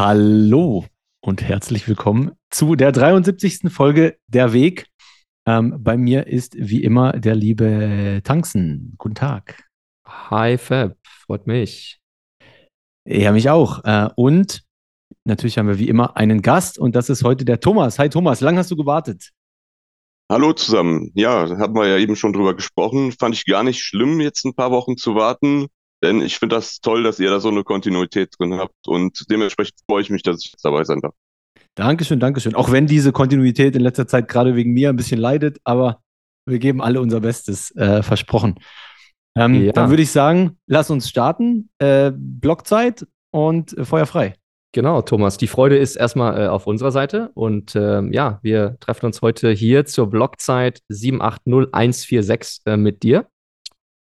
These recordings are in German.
Hallo und herzlich willkommen zu der 73. Folge Der Weg. Ähm, bei mir ist wie immer der liebe Tanzen. Guten Tag. Hi Fab, freut mich. Ja, mich auch. Äh, und natürlich haben wir wie immer einen Gast und das ist heute der Thomas. Hi Thomas, lang hast du gewartet? Hallo zusammen. Ja, haben wir ja eben schon drüber gesprochen. Fand ich gar nicht schlimm, jetzt ein paar Wochen zu warten, denn ich finde das toll, dass ihr da so eine Kontinuität drin habt und dementsprechend freue ich mich, dass ich jetzt dabei sein darf. Dankeschön, Dankeschön. Auch wenn diese Kontinuität in letzter Zeit gerade wegen mir ein bisschen leidet, aber wir geben alle unser Bestes, äh, versprochen. Ähm, Ja. Dann würde ich sagen, lass uns starten. Äh, Blockzeit und äh, Feuer frei. Genau, Thomas, die Freude ist erstmal äh, auf unserer Seite und ähm, ja, wir treffen uns heute hier zur Blockzeit 780146 äh, mit dir.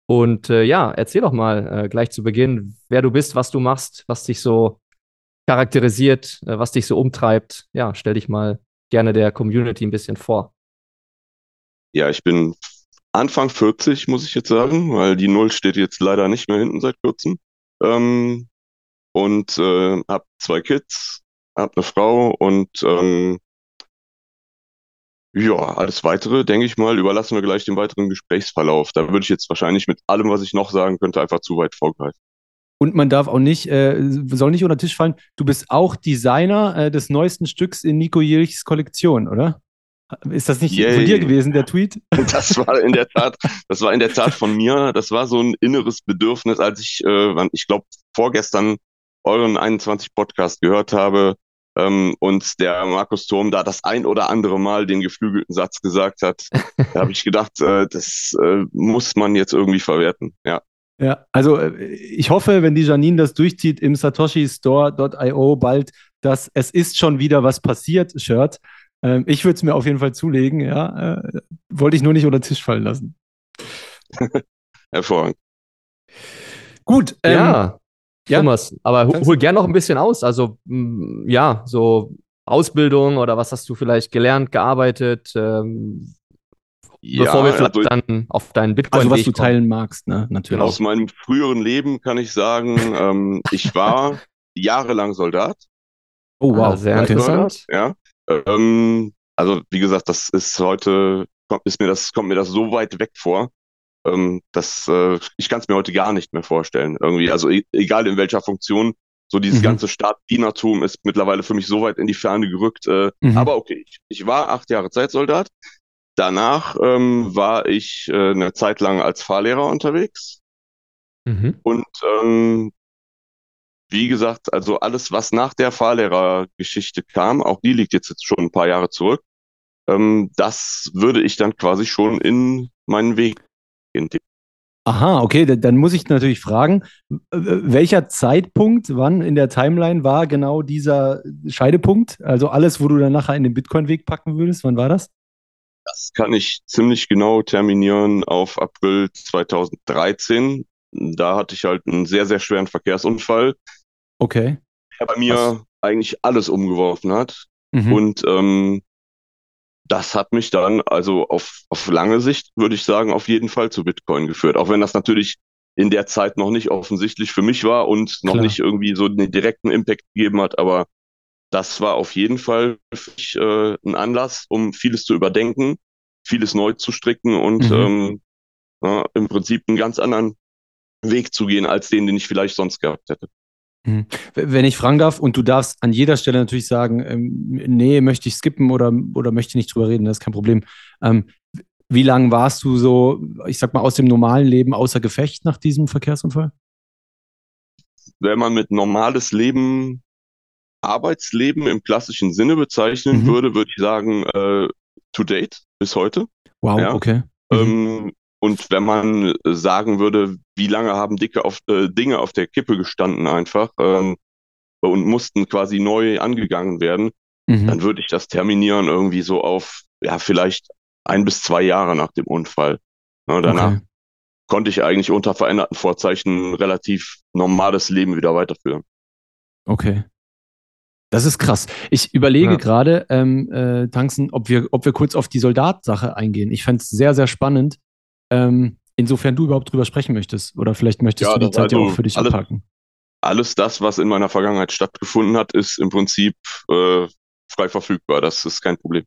Und äh, ja, erzähl doch mal äh, gleich zu Beginn, wer du bist, was du machst, was dich so charakterisiert, äh, was dich so umtreibt. Ja, stell dich mal gerne der Community ein bisschen vor. Ja, ich bin Anfang 40, muss ich jetzt sagen, weil die Null steht jetzt leider nicht mehr hinten seit kurzem. Ähm, und äh, habe zwei Kids, habe eine Frau und ähm, ja, alles weitere, denke ich mal, überlassen wir gleich dem weiteren Gesprächsverlauf. Da würde ich jetzt wahrscheinlich mit allem, was ich noch sagen könnte, einfach zu weit vorgreifen. Und man darf auch nicht, äh, soll nicht unter den Tisch fallen, du bist auch Designer äh, des neuesten Stücks in Nico Jerichs Kollektion, oder? Ist das nicht von Yay. dir gewesen, der Tweet? Das war in der Tat, das war in der Tat von mir. Das war so ein inneres Bedürfnis, als ich, äh, ich glaube, vorgestern euren 21 Podcast gehört habe ähm, und der Markus Turm da das ein oder andere Mal den geflügelten Satz gesagt hat. Da habe ich gedacht, äh, das äh, muss man jetzt irgendwie verwerten. Ja. Ja, also äh, ich hoffe, wenn die Janine das durchzieht im Satoshi Store.io bald, dass es ist schon wieder was passiert, Shirt. Ähm, ich würde es mir auf jeden Fall zulegen, ja. Äh, wollte ich nur nicht unter den Tisch fallen lassen. Hervorragend. Gut, ähm, ja, ja. Thomas, aber Kannst- hol gern noch ein bisschen aus. Also, mm, ja, so Ausbildung oder was hast du vielleicht gelernt, gearbeitet, ähm, bevor wir vielleicht also dann auf deinen also Bitcoin was du teilen magst, ne? Natürlich. aus meinem früheren Leben kann ich sagen, ähm, ich war jahrelang Soldat. Oh wow, Ah, sehr interessant. Ja. Ähm, also wie gesagt, das ist heute, kommt, ist mir das, kommt mir das so weit weg vor. Ähm, dass, äh, ich kann es mir heute gar nicht mehr vorstellen. Irgendwie, also e egal in welcher Funktion, so dieses Mhm. ganze Staatdienertum ist mittlerweile für mich so weit in die Ferne gerückt. Äh, Mhm. Aber okay, ich, ich war acht Jahre Zeitsoldat. Danach ähm, war ich äh, eine Zeit lang als Fahrlehrer unterwegs. Mhm. Und ähm, wie gesagt, also alles, was nach der Fahrlehrergeschichte kam, auch die liegt jetzt, jetzt schon ein paar Jahre zurück, ähm, das würde ich dann quasi schon in meinen Weg integrieren. Aha, okay, da- dann muss ich natürlich fragen, welcher Zeitpunkt, wann in der Timeline war genau dieser Scheidepunkt? Also alles, wo du dann nachher in den Bitcoin-Weg packen würdest, wann war das? Das kann ich ziemlich genau terminieren auf April 2013. Da hatte ich halt einen sehr, sehr schweren Verkehrsunfall, Okay. der bei mir Was? eigentlich alles umgeworfen hat. Mhm. Und ähm, das hat mich dann, also auf, auf lange Sicht, würde ich sagen, auf jeden Fall zu Bitcoin geführt. Auch wenn das natürlich in der Zeit noch nicht offensichtlich für mich war und noch Klar. nicht irgendwie so einen direkten Impact gegeben hat, aber das war auf jeden Fall für mich äh, ein Anlass, um vieles zu überdenken, vieles neu zu stricken und Mhm. ähm, ja, im Prinzip einen ganz anderen Weg zu gehen, als den, den ich vielleicht sonst gehabt hätte. Mhm. Wenn ich fragen darf, und du darfst an jeder Stelle natürlich sagen, ähm, nee, möchte ich skippen oder, oder möchte nicht drüber reden, das ist kein Problem. Ähm, wie lange warst du so, ich sag mal, aus dem normalen Leben außer Gefecht nach diesem Verkehrsunfall? wenn man mit normales Leben Arbeitsleben im klassischen Sinne bezeichnen Mhm. würde, würde ich sagen, äh, to date bis heute. Wow, Ja. okay. Mhm. Ähm, und wenn man äh, sagen würde, wie lange haben dicke auf, äh, Dinge auf der Kippe gestanden einfach ähm, und mussten quasi neu angegangen werden, Mhm. dann würde ich das terminieren irgendwie so auf, ja, vielleicht ein bis zwei Jahre nach dem Unfall. Ne, danach Okay. konnte ich eigentlich unter veränderten Vorzeichen ein relativ normales Leben wieder weiterführen. Okay. Das ist krass. Ich überlege Ja. gerade, ähm, äh, Tanzen, ob wir, ob wir kurz auf die Soldatsache eingehen. Ich fände es sehr, sehr spannend, ähm, insofern du überhaupt drüber sprechen möchtest. Oder vielleicht möchtest Ja, du die Zeit ja also auch für dich alles- abhaken. Alles das, was in meiner Vergangenheit stattgefunden hat, ist im Prinzip äh, frei verfügbar. Das ist kein Problem.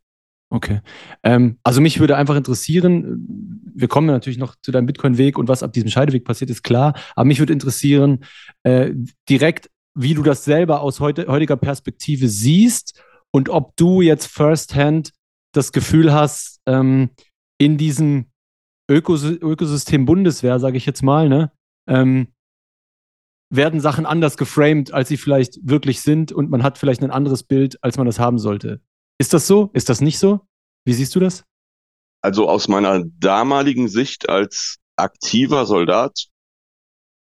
Okay. Ähm, also mich würde einfach interessieren, wir kommen ja natürlich noch zu deinem Bitcoin-Weg und was ab diesem Scheideweg passiert, ist klar. Aber mich würde interessieren, äh, direkt, wie du das selber aus heute, heutiger Perspektive siehst und ob du jetzt firsthand das Gefühl hast, ähm, in diesem Ökos Ökosystem Bundeswehr, sage ich jetzt mal, ne, ähm, werden Sachen anders geframed, als sie vielleicht wirklich sind und man hat vielleicht ein anderes Bild, als man das haben sollte. Ist das so? Ist das nicht so? Wie siehst du das? Also aus meiner damaligen Sicht als aktiver Soldat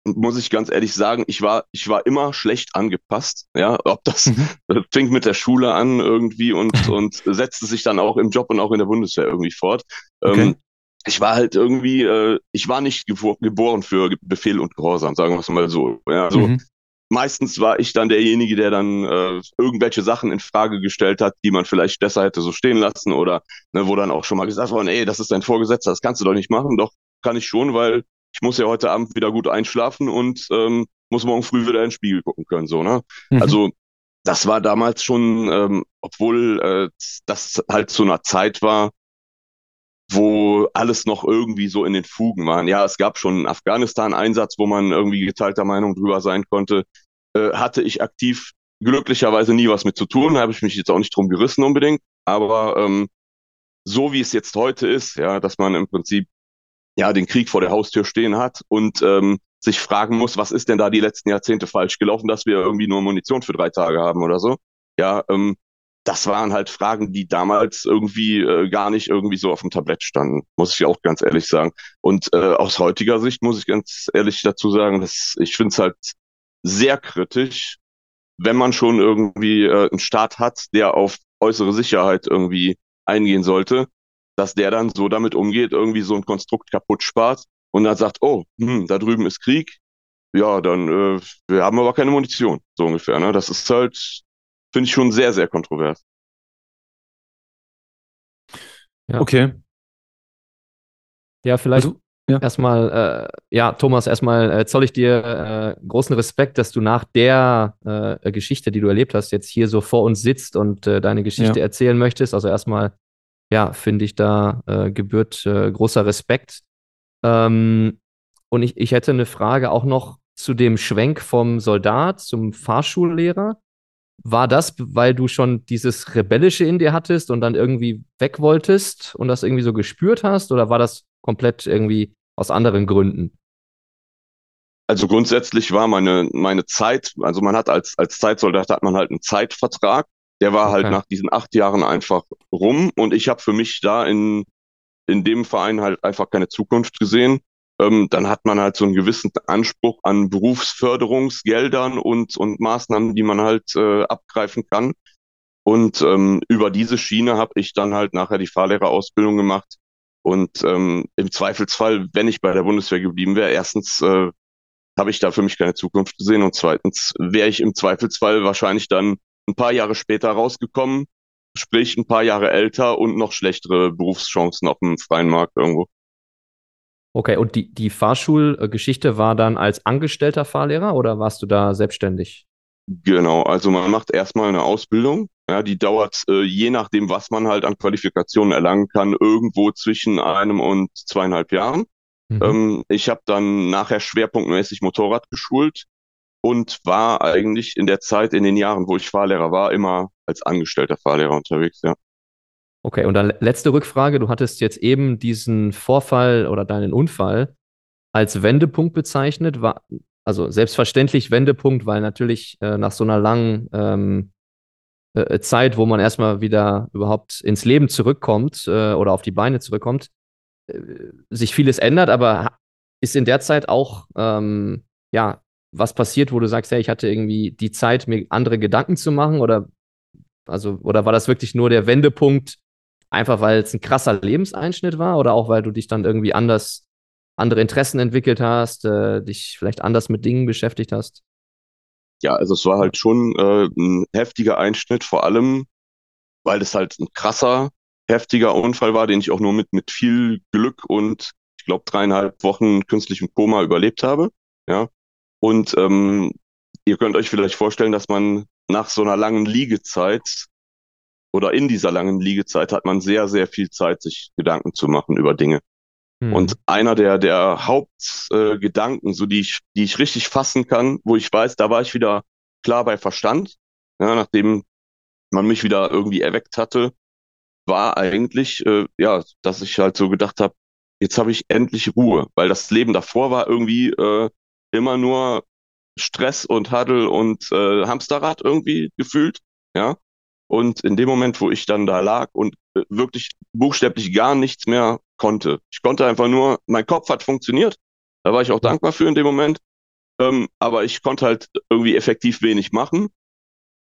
muss ich ganz ehrlich sagen, ich war, ich war immer schlecht angepasst. Ja, ob das, Mhm. das fing mit der Schule an irgendwie und, und setzte sich dann auch im Job und auch in der Bundeswehr irgendwie fort. Okay. Ähm, ich war halt irgendwie, äh, ich war nicht gebo geboren für Befehl und Gehorsam, sagen wir es mal so. Ja, also Mhm. meistens war ich dann derjenige, der dann äh, irgendwelche Sachen in Frage gestellt hat, die man vielleicht besser hätte so stehen lassen oder ne, wo dann auch schon mal gesagt worden, ey, das ist dein Vorgesetzter, das kannst du doch nicht machen. Doch, kann ich schon, weil ich muss ja heute Abend wieder gut einschlafen und ähm, muss morgen früh wieder in den Spiegel gucken können, so, ne? Mhm. Also das war damals schon, ähm, obwohl äh, das halt zu einer Zeit war, wo alles noch irgendwie so in den Fugen waren. Ja, es gab schon einen Afghanistan-Einsatz, wo man irgendwie geteilter Meinung drüber sein konnte. Äh, hatte ich aktiv glücklicherweise nie was mit zu tun, habe ich mich jetzt auch nicht drum gerissen unbedingt. Aber ähm, so wie es jetzt heute ist, ja, dass man im Prinzip ja den Krieg vor der Haustür stehen hat und ähm, sich fragen muss, was ist denn da die letzten Jahrzehnte falsch gelaufen, dass wir irgendwie nur Munition für drei Tage haben oder so. Ja, ähm, das waren halt Fragen, die damals irgendwie äh, gar nicht irgendwie so auf dem Tablett standen, muss ich auch ganz ehrlich sagen. Und äh, aus heutiger Sicht muss ich ganz ehrlich dazu sagen, dass ich finde es halt sehr kritisch, wenn man schon irgendwie äh, einen Staat hat, der auf äußere Sicherheit irgendwie eingehen sollte, dass der dann so damit umgeht, irgendwie so ein Konstrukt kaputt spart und dann sagt, oh, hm, da drüben ist Krieg, ja, dann äh, wir haben aber keine Munition, so ungefähr. Ne? Das ist halt, finde ich schon sehr, sehr kontrovers. Ja. Okay. Ja, vielleicht Also, ja. erstmal, äh, ja, Thomas, erstmal äh, zoll ich dir äh, großen Respekt, dass du nach der äh, Geschichte, die du erlebt hast, jetzt hier so vor uns sitzt und äh, deine Geschichte Ja. erzählen möchtest. Also erstmal, ja, finde ich, da äh, gebührt äh, großer Respekt. Ähm, und ich, ich hätte eine Frage auch noch zu dem Schwenk vom Soldat zum Fahrschullehrer. War das, weil du schon dieses Rebellische in dir hattest und dann irgendwie weg wolltest und das irgendwie so gespürt hast? Oder war das komplett irgendwie aus anderen Gründen? Also grundsätzlich war meine, meine Zeit, also man hat als, als Zeitsoldat hat man halt einen Zeitvertrag, der war halt Okay. nach diesen acht Jahren einfach rum und ich habe für mich da in, in dem Verein halt einfach keine Zukunft gesehen. Ähm, dann hat man halt so einen gewissen Anspruch an Berufsförderungsgeldern und, und Maßnahmen, die man halt äh, abgreifen kann. Und ähm, über diese Schiene habe ich dann halt nachher die Fahrlehrerausbildung gemacht. Und ähm, im Zweifelsfall, wenn ich bei der Bundeswehr geblieben wäre, erstens äh, habe ich da für mich keine Zukunft gesehen und zweitens wäre ich im Zweifelsfall wahrscheinlich dann ein paar Jahre später rausgekommen, sprich ein paar Jahre älter und noch schlechtere Berufschancen auf dem freien Markt irgendwo. Okay, und die, die Fahrschulgeschichte war dann als angestellter Fahrlehrer oder warst du da selbstständig? Genau, also man macht erstmal eine Ausbildung, ja, die dauert äh, je nachdem, was man halt an Qualifikationen erlangen kann, irgendwo zwischen einem und zweieinhalb Jahren. Mhm. Ähm, ich habe dann nachher schwerpunktmäßig Motorrad geschult und war eigentlich in der Zeit, in den Jahren, wo ich Fahrlehrer war, immer als angestellter Fahrlehrer unterwegs, ja. Okay, und dann le- letzte Rückfrage. Du hattest jetzt eben diesen Vorfall oder deinen Unfall als Wendepunkt bezeichnet. War, also selbstverständlich Wendepunkt, weil natürlich äh, nach so einer langen ähm, äh, Zeit, wo man erstmal wieder überhaupt ins Leben zurückkommt äh, oder auf die Beine zurückkommt, äh, sich vieles ändert, aber ist in der Zeit auch ähm, ja was passiert, wo du sagst, hey, ich hatte irgendwie die Zeit, mir andere Gedanken zu machen oder also oder war das wirklich nur der Wendepunkt, einfach weil es ein krasser Lebenseinschnitt war oder auch weil du dich dann irgendwie anders andere Interessen entwickelt hast, äh, dich vielleicht anders mit Dingen beschäftigt hast? Ja, also es war halt schon äh, ein heftiger Einschnitt, vor allem, weil es halt ein krasser, heftiger Unfall war, den ich auch nur mit, mit viel Glück und ich glaube dreieinhalb Wochen künstlichem Koma überlebt habe. Ja. Und ähm, ihr könnt euch vielleicht vorstellen, dass man nach so einer langen Liegezeit oder in dieser langen Liegezeit hat man sehr, sehr viel Zeit, sich Gedanken zu machen über Dinge. Hm. Und einer der, der Hauptgedanken, äh, so die ich, die ich richtig fassen kann, wo ich weiß, da war ich wieder klar bei Verstand, ja, nachdem man mich wieder irgendwie erweckt hatte, war eigentlich, äh, ja, dass ich halt so gedacht habe, jetzt habe ich endlich Ruhe, weil das Leben davor war irgendwie äh, immer nur Stress und Huddle und äh, Hamsterrad irgendwie gefühlt, ja. Und in dem Moment, wo ich dann da lag und äh, wirklich buchstäblich gar nichts mehr konnte, ich konnte einfach nur, mein Kopf hat funktioniert, da war ich auch dankbar für in dem Moment, ähm, aber ich konnte halt irgendwie effektiv wenig machen.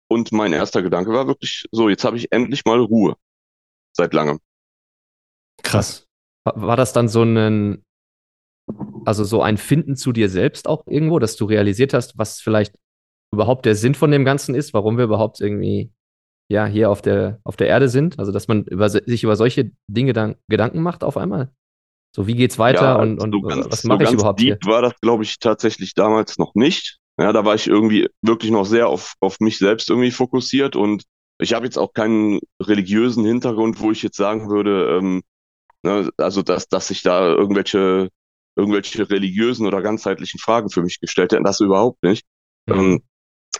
Und mein erster Gedanke war wirklich so, jetzt habe ich endlich mal Ruhe. Seit langem. Krass. War, war das dann so ein, also so ein Finden zu dir selbst auch irgendwo, dass du realisiert hast, was vielleicht überhaupt der Sinn von dem Ganzen ist, warum wir überhaupt irgendwie ja hier auf der auf der Erde sind, also dass man über, sich über solche Dinge dann Gedanken macht auf einmal. So wie geht's weiter Ja, und, so und ganz, was so mache ich ganz überhaupt hier? deep war das, glaube ich, tatsächlich damals noch nicht. Ja, da war ich irgendwie wirklich noch sehr auf, auf mich selbst irgendwie fokussiert und ich habe jetzt auch keinen religiösen Hintergrund, wo ich jetzt sagen würde, ähm, ne, also dass, dass ich da irgendwelche, irgendwelche religiösen oder ganzheitlichen Fragen für mich gestellt hätte, das überhaupt nicht. Ähm,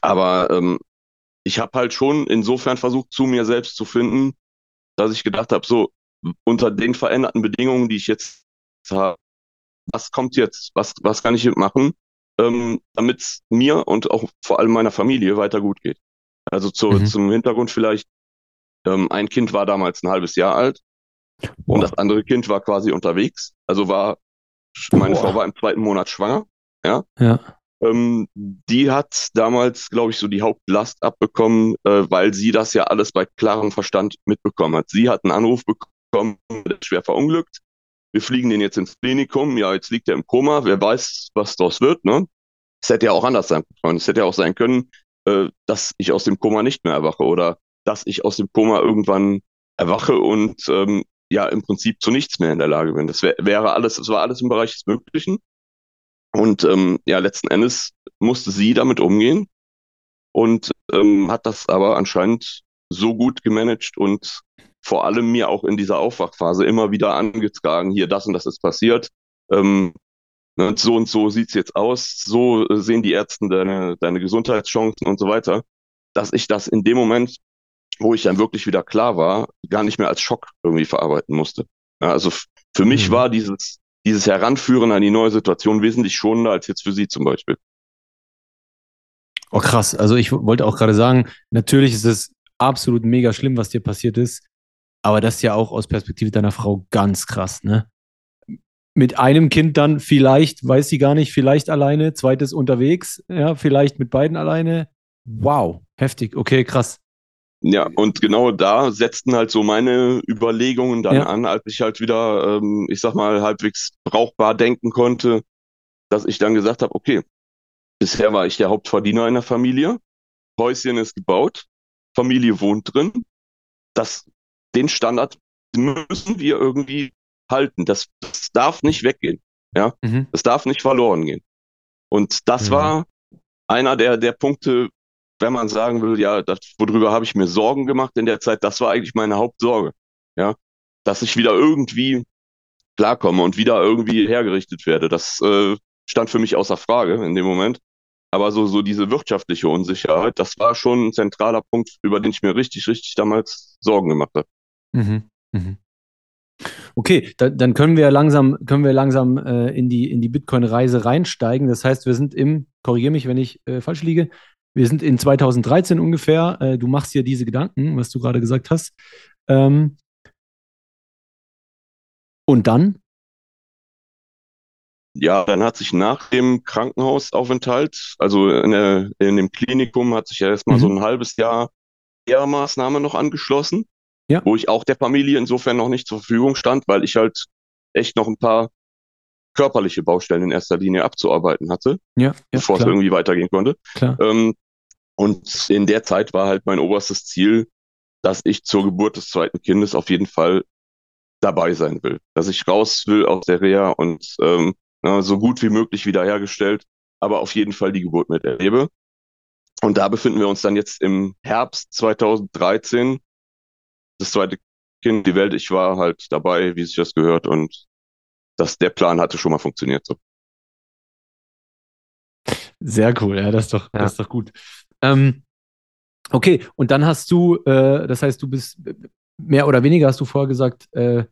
aber ähm, ich habe halt schon insofern versucht, zu mir selbst zu finden, dass ich gedacht habe, so unter den veränderten Bedingungen, die ich jetzt habe, was kommt jetzt, was, was kann ich machen, ähm, damit es mir und auch vor allem meiner Familie weiter gut geht. Also zu, Mhm. zum Hintergrund vielleicht, ähm, ein Kind war damals ein halbes Jahr alt und Boah. das andere Kind war quasi unterwegs. Also war, meine Boah. Frau war im zweiten Monat schwanger. Ja. Ähm, die hat damals, glaube ich, so die Hauptlast abbekommen, äh, weil sie das ja alles bei klarem Verstand mitbekommen hat. Sie hat einen Anruf bekommen, schwer verunglückt. Wir fliegen den jetzt ins Klinikum. Ja, jetzt liegt er im Koma. Wer weiß, was daraus wird, ne? Es hätte ja auch anders sein können. Es hätte ja auch sein können, äh, dass ich aus dem Koma nicht mehr erwache oder dass ich aus dem Koma irgendwann erwache und ähm, ja im Prinzip zu nichts mehr in der Lage bin. Das wär, wäre alles, das war alles im Bereich des Möglichen. Und ähm, ja, letzten Endes musste sie damit umgehen und ähm, hat das aber anscheinend so gut gemanagt und vor allem mir auch in dieser Aufwachphase immer wieder angetragen, hier das und das ist passiert. Ähm, ne, so und so sieht's jetzt aus, so äh, sehen die Ärzte deine, deine Gesundheitschancen und so weiter, dass ich das in dem Moment, wo ich dann wirklich wieder klar war, gar nicht mehr als Schock irgendwie verarbeiten musste. Ja, also für mich Mhm. war dieses, dieses Heranführen an die neue Situation wesentlich schonender als jetzt für sie zum Beispiel. Oh, krass. Also ich wollte auch gerade sagen, natürlich ist es absolut mega schlimm, was dir passiert ist. Aber das ist ja auch aus Perspektive deiner Frau ganz krass, ne? Mit einem Kind dann vielleicht, weiß sie gar nicht, vielleicht alleine, zweites unterwegs, ja, vielleicht mit beiden alleine. Wow, heftig. Okay, krass. Ja, und genau da setzten halt so meine Überlegungen dann Ja. an, als ich halt wieder, ähm, ich sag mal, halbwegs brauchbar denken konnte, dass ich dann gesagt habe, okay, bisher war ich der Hauptverdiener in der Familie, Häuschen ist gebaut, Familie wohnt drin, das, den Standard müssen wir irgendwie halten. Das, das darf nicht weggehen. Mhm. Das darf nicht verloren gehen. Und das Mhm. war einer der, der Punkte, wenn man sagen will, ja, das, worüber habe ich mir Sorgen gemacht in der Zeit, das war eigentlich meine Hauptsorge. Ja, dass ich wieder irgendwie klarkomme und wieder irgendwie hergerichtet werde. Das äh, stand für mich außer Frage in dem Moment. Aber so, so diese wirtschaftliche Unsicherheit, das war schon ein zentraler Punkt, über den ich mir richtig, richtig damals Sorgen gemacht habe. Mhm. Mhm. Okay, da, dann können wir langsam, können wir langsam äh, in die, in die Bitcoin-Reise reinsteigen. Das heißt, wir sind im, korrigiere mich, wenn ich äh, falsch liege, wir sind in 2013 ungefähr. Äh, du machst dir diese Gedanken, was du gerade gesagt hast. Ähm, und dann? Ja, dann hat sich nach dem Krankenhausaufenthalt, also in, der, in dem Klinikum, hat sich ja erstmal Mhm. so ein halbes Jahr Lehrmaßnahme noch angeschlossen, Ja. wo ich auch der Familie insofern noch nicht zur Verfügung stand, weil ich halt echt noch ein paar körperliche Baustellen in erster Linie abzuarbeiten hatte, Ja, ja bevor es klar, irgendwie weitergehen konnte. klar. Ähm, und in der Zeit war halt mein oberstes Ziel, dass ich zur Geburt des zweiten Kindes auf jeden Fall dabei sein will. Dass ich raus will aus der Reha und ähm, na, so gut wie möglich wiederhergestellt, aber auf jeden Fall die Geburt miterlebe. Und da befinden wir uns dann jetzt im Herbst 2013. Das zweite Kind, die Welt, ich war halt dabei, wie sich das gehört und das, der Plan hatte schon mal funktioniert. So. Sehr cool, ja, das ist doch, Ja. das ist doch gut. Ähm, okay, und dann hast du, äh, das heißt, du bist mehr oder weniger, hast du vorher gesagt, äh,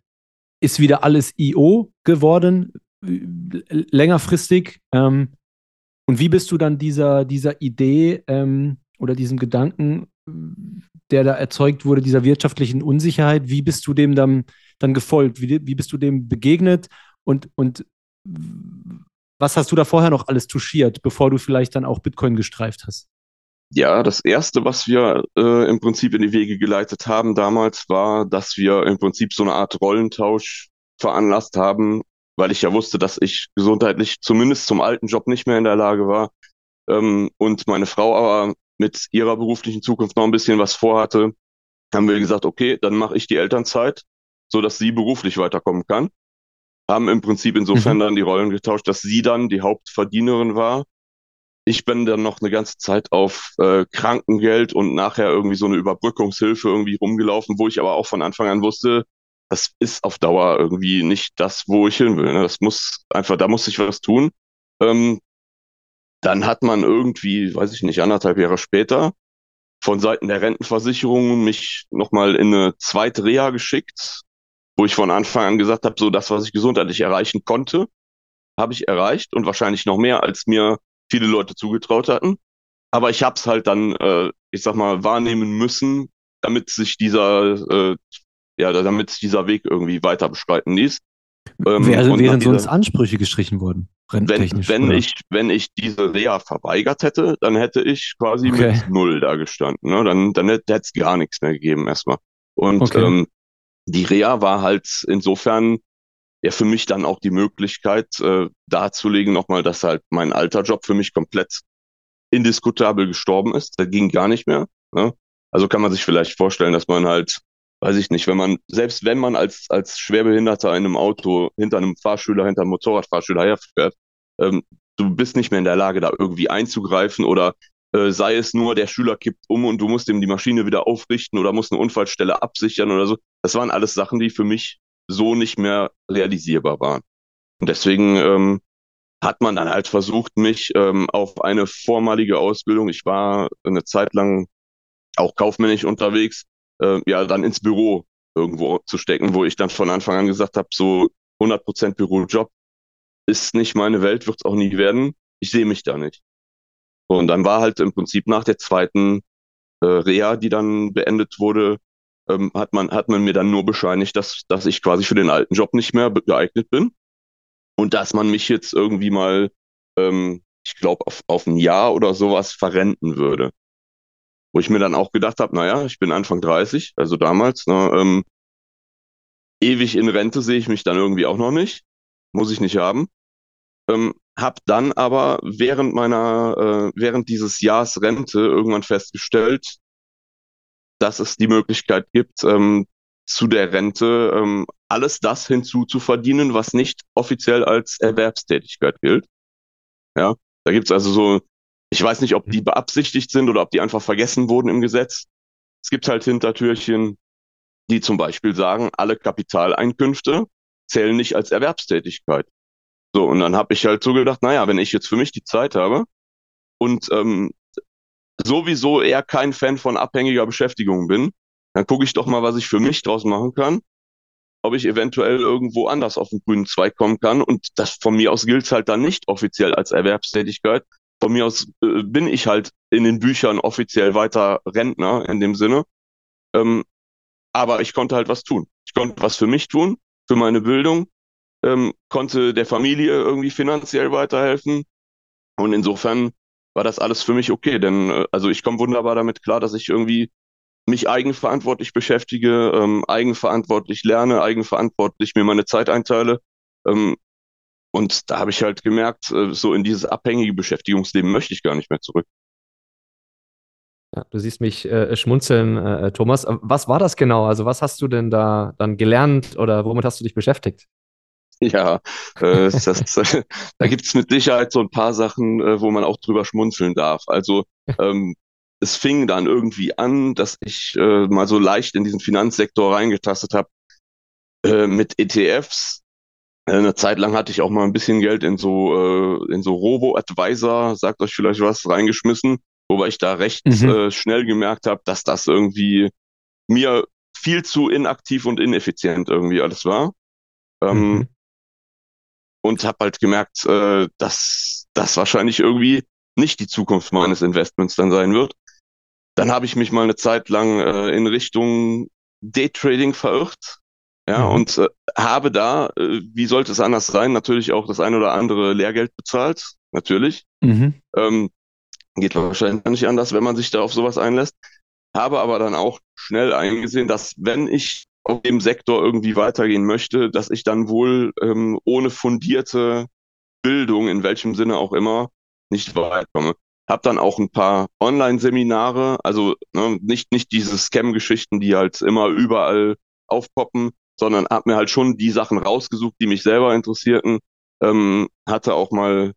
ist wieder alles IO geworden, äh, längerfristig. Ähm, und wie bist du dann dieser, dieser Idee ähm, oder diesem Gedanken, der da erzeugt wurde, dieser wirtschaftlichen Unsicherheit, wie bist du dem dann, dann gefolgt? Wie, wie bist du dem begegnet? Und, und was hast du da vorher noch alles touchiert, bevor du vielleicht dann auch Bitcoin gestreift hast? Ja, das erste, was wir äh, im Prinzip in die Wege geleitet haben damals, war, dass wir im Prinzip so eine Art Rollentausch veranlasst haben, weil ich ja wusste, dass ich gesundheitlich zumindest zum alten Job nicht mehr in der Lage war ähm, und meine Frau aber mit ihrer beruflichen Zukunft noch ein bisschen was vorhatte, haben wir gesagt, okay, dann mache ich die Elternzeit, so dass sie beruflich weiterkommen kann. Haben im Prinzip insofern Mhm. dann die Rollen getauscht, dass sie dann die Hauptverdienerin war. Ich bin dann noch eine ganze Zeit auf äh, Krankengeld und nachher irgendwie so eine Überbrückungshilfe irgendwie rumgelaufen, wo ich aber auch von Anfang an wusste, das ist auf Dauer irgendwie nicht das, wo ich hin will. Ne? Das muss einfach, da muss ich was tun. Ähm, dann hat man irgendwie, weiß ich nicht, anderthalb Jahre später von Seiten der Rentenversicherung mich nochmal in eine zweite Reha geschickt, wo ich von Anfang an gesagt habe, so das, was ich gesundheitlich erreichen konnte, habe ich erreicht und wahrscheinlich noch mehr, als mir viele Leute zugetraut hatten. Aber ich habe es halt dann, äh, ich sag mal, wahrnehmen müssen, damit sich dieser, äh, ja, damit sich dieser Weg irgendwie weiter beschreiten ließ. Ähm, Wäre, und wären sonst Ansprüche gestrichen worden, wenn, wenn oder? ich, wenn ich diese Reha verweigert hätte, dann hätte ich quasi Okay. mit Null da gestanden. Ne? Dann, dann hätte es gar nichts mehr gegeben erstmal. Und Okay. ähm, die Reha war halt insofern ja für mich dann auch die Möglichkeit äh, darzulegen nochmal, dass halt mein alter Job für mich komplett indiskutabel gestorben ist. Der ging gar nicht mehr. Ne? Also kann man sich vielleicht vorstellen, dass man halt, weiß ich nicht, wenn man, selbst wenn man als, als Schwerbehinderter in einem Auto hinter einem Fahrschüler, hinter einem Motorradfahrschüler herfährt, ähm, du bist nicht mehr in der Lage, da irgendwie einzugreifen oder äh, sei es nur, der Schüler kippt um und du musst ihm die Maschine wieder aufrichten oder musst eine Unfallstelle absichern oder so. Das waren alles Sachen, die für mich so nicht mehr realisierbar waren. Und deswegen ähm, hat man dann halt versucht, mich ähm, auf eine vormalige Ausbildung, ich war eine Zeit lang auch kaufmännisch unterwegs, äh, ja, dann ins Büro irgendwo zu stecken, wo ich dann von Anfang an gesagt habe, so 100% Bürojob ist nicht meine Welt, wird es auch nie werden. Ich sehe mich da nicht. Und dann war halt im Prinzip nach der zweiten äh, Reha, die dann beendet wurde, ähm, hat man hat man mir dann nur bescheinigt, dass dass ich quasi für den alten Job nicht mehr geeignet bin und dass man mich jetzt irgendwie mal, ähm, ich glaube auf auf ein Jahr oder sowas verrenten würde. Wo ich mir dann auch gedacht habe, naja, ich bin Anfang 30, also damals, ne, ähm, ewig in Rente sehe ich mich dann irgendwie auch noch nicht, muss ich nicht haben. Ähm, hab dann aber während meiner, äh, während dieses Jahres Rente irgendwann festgestellt, dass es die Möglichkeit gibt, ähm, zu der Rente ähm, alles das hinzuzuverdienen, was nicht offiziell als Erwerbstätigkeit gilt. Ja, da gibt's also so, ich weiß nicht, ob die beabsichtigt sind oder ob die einfach vergessen wurden im Gesetz. Es gibt halt Hintertürchen, die zum Beispiel sagen, alle Kapitaleinkünfte zählen nicht als Erwerbstätigkeit. So, und dann habe ich halt so gedacht, naja, wenn ich jetzt für mich die Zeit habe und ähm, sowieso eher kein Fan von abhängiger Beschäftigung bin, dann gucke ich doch mal, was ich für mich draus machen kann, ob ich eventuell irgendwo anders auf den grünen Zweig kommen kann. Und das von mir aus gilt halt dann nicht offiziell als Erwerbstätigkeit. Von mir aus äh, bin ich halt in den Büchern offiziell weiter Rentner in dem Sinne. Ähm, aber ich konnte halt was tun. Ich konnte was für mich tun, für meine Bildung, ähm, konnte der Familie irgendwie finanziell weiterhelfen. Und insofern war das alles für mich okay, denn äh, also ich komme wunderbar damit klar, dass ich irgendwie mich eigenverantwortlich beschäftige, ähm, eigenverantwortlich lerne, eigenverantwortlich mir meine Zeit einteile. Ähm, und da habe ich halt gemerkt, äh, so in dieses abhängige Beschäftigungsleben möchte ich gar nicht mehr zurück. Ja, du siehst mich äh, schmunzeln, äh, Thomas. Was war das genau? Also, was hast du denn da dann gelernt oder womit hast du dich beschäftigt? Ja, äh, das, äh, da gibt es mit Sicherheit so ein paar Sachen, äh, wo man auch drüber schmunzeln darf. Also ähm, es fing dann irgendwie an, dass ich äh, mal so leicht in diesen Finanzsektor reingetastet habe äh, mit ETFs. Äh, eine Zeit lang hatte ich auch mal ein bisschen Geld in so äh, in so Robo-Advisor, sagt euch vielleicht was, reingeschmissen, wobei ich da recht Mhm. äh, schnell gemerkt habe, dass das irgendwie mir viel zu inaktiv und ineffizient irgendwie alles war. Ähm, Mhm. Und habe halt gemerkt, äh, dass das wahrscheinlich irgendwie nicht die Zukunft meines Investments dann sein wird. Dann habe ich mich mal eine Zeit lang äh, in Richtung Daytrading verirrt. Ja, Mhm. und äh, habe da, äh, wie sollte es anders sein, natürlich auch das ein oder andere Lehrgeld bezahlt, natürlich. Mhm. Ähm, geht wahrscheinlich nicht anders, wenn man sich da auf sowas einlässt. Habe aber dann auch schnell eingesehen, dass wenn ich auf dem Sektor irgendwie weitergehen möchte, dass ich dann wohl ähm, ohne fundierte Bildung, in welchem Sinne auch immer, nicht weit komme. Hab dann auch ein paar Online-Seminare, also ne, nicht, nicht diese Scam-Geschichten, die halt immer überall aufpoppen, sondern hab mir halt schon die Sachen rausgesucht, die mich selber interessierten. Ähm, hatte auch mal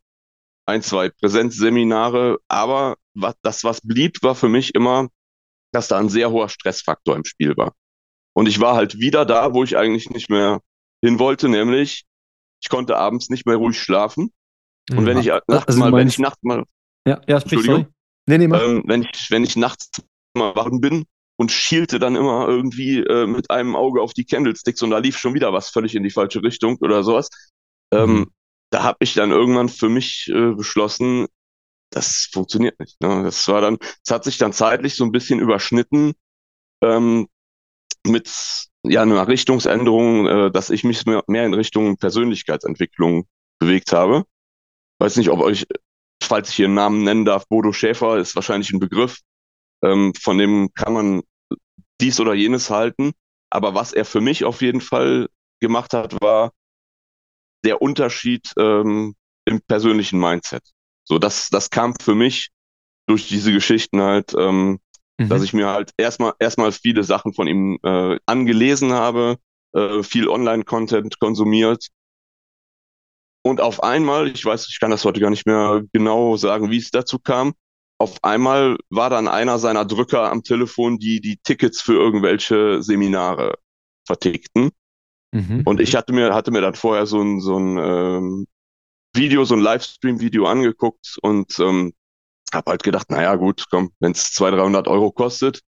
ein, zwei Präsenzseminare, aber was, das, was blieb, war für mich immer, dass da ein sehr hoher Stressfaktor im Spiel war. Und ich war halt wieder da, wo ich eigentlich nicht mehr hin wollte, nämlich ich konnte abends nicht mehr ruhig schlafen. Und wenn ich nachts also mal, wenn ich nachts mal, Ja, ja, sprich, sorry. Nee, nee, ähm, wenn ich, wenn ich nachts mal wach bin und schielte dann immer irgendwie äh, mit einem Auge auf die Candlesticks und da lief schon wieder was völlig in die falsche Richtung oder sowas. Ähm, Mhm. Da habe ich dann irgendwann für mich äh, beschlossen, das funktioniert nicht. Ne? Das war dann, es hat sich dann zeitlich so ein bisschen überschnitten ähm, mit ja einer Richtungsänderung, äh, dass ich mich mehr, mehr in Richtung Persönlichkeitsentwicklung bewegt habe. Weiß nicht, ob euch, falls ich hier einen Namen nennen darf, Bodo Schäfer ist wahrscheinlich ein Begriff. Ähm, von dem kann man dies oder jenes halten. Aber was er für mich auf jeden Fall gemacht hat, war der Unterschied ähm, im persönlichen Mindset. So, das, das kam für mich durch diese Geschichten halt, ähm, Mhm. dass ich mir halt erstmal erstmal viele Sachen von ihm äh, angelesen habe, äh, viel Online-Content konsumiert. Und auf einmal, ich weiß, ich kann das heute gar nicht mehr genau sagen, wie es dazu kam. Auf einmal war dann einer seiner Drücker am Telefon, die die Tickets für irgendwelche Seminare vertickten. Mhm. Und ich hatte mir, hatte mir dann vorher so ein, so ein ähm, Video, so ein Livestream-Video angeguckt und ähm, habe halt gedacht, naja gut, komm, wenn es 200, 300 Euro kostet,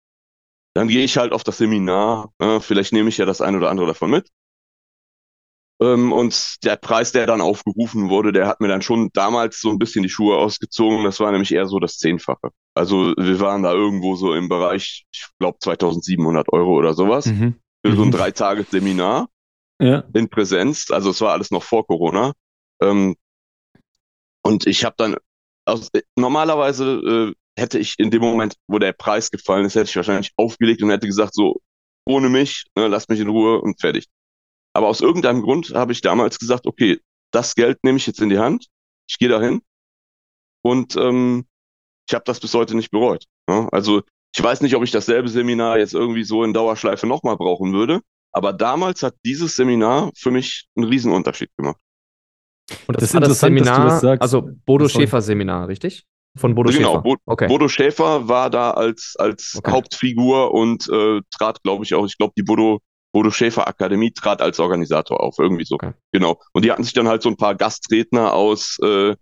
dann gehe ich halt auf das Seminar. Äh, vielleicht nehme ich ja das ein oder andere davon mit. Ähm, und der Preis, der dann aufgerufen wurde, der hat mir dann schon damals so ein bisschen die Schuhe ausgezogen. Das war nämlich eher so das Zehnfache. Also wir waren da irgendwo so im Bereich, ich glaube 2700 Euro oder sowas, Mhm. für so ein Mhm. Drei-Tage-Seminar Ja. in Präsenz. Also es war alles noch vor Corona. Ähm, und ich habe dann, aus, normalerweise äh, hätte ich in dem Moment, wo der Preis gefallen ist, hätte ich wahrscheinlich aufgelegt und hätte gesagt, so, ohne mich, ne, lasst mich in Ruhe und fertig. Aber aus irgendeinem Grund habe ich damals gesagt, okay, das Geld nehme ich jetzt in die Hand, ich gehe dahin und ähm, ich habe das bis heute nicht bereut. Ne? Also ich weiß nicht, ob ich dasselbe Seminar jetzt irgendwie so in Dauerschleife nochmal brauchen würde, aber damals hat dieses Seminar für mich einen Riesenunterschied gemacht. Und Das ist war interessant, dass du Seminar, das sagst. also Bodo Sorry. Schäfer Seminar, richtig? Von Bodo genau, Schäfer. Bo okay. Bodo Schäfer war da als, als Okay. Hauptfigur und äh, trat, glaube ich, auch, ich glaube, die Bodo, Bodo Schäfer Akademie trat als Organisator auf, irgendwie so. Okay. Genau. Und die hatten sich dann halt so ein paar Gastredner aus äh,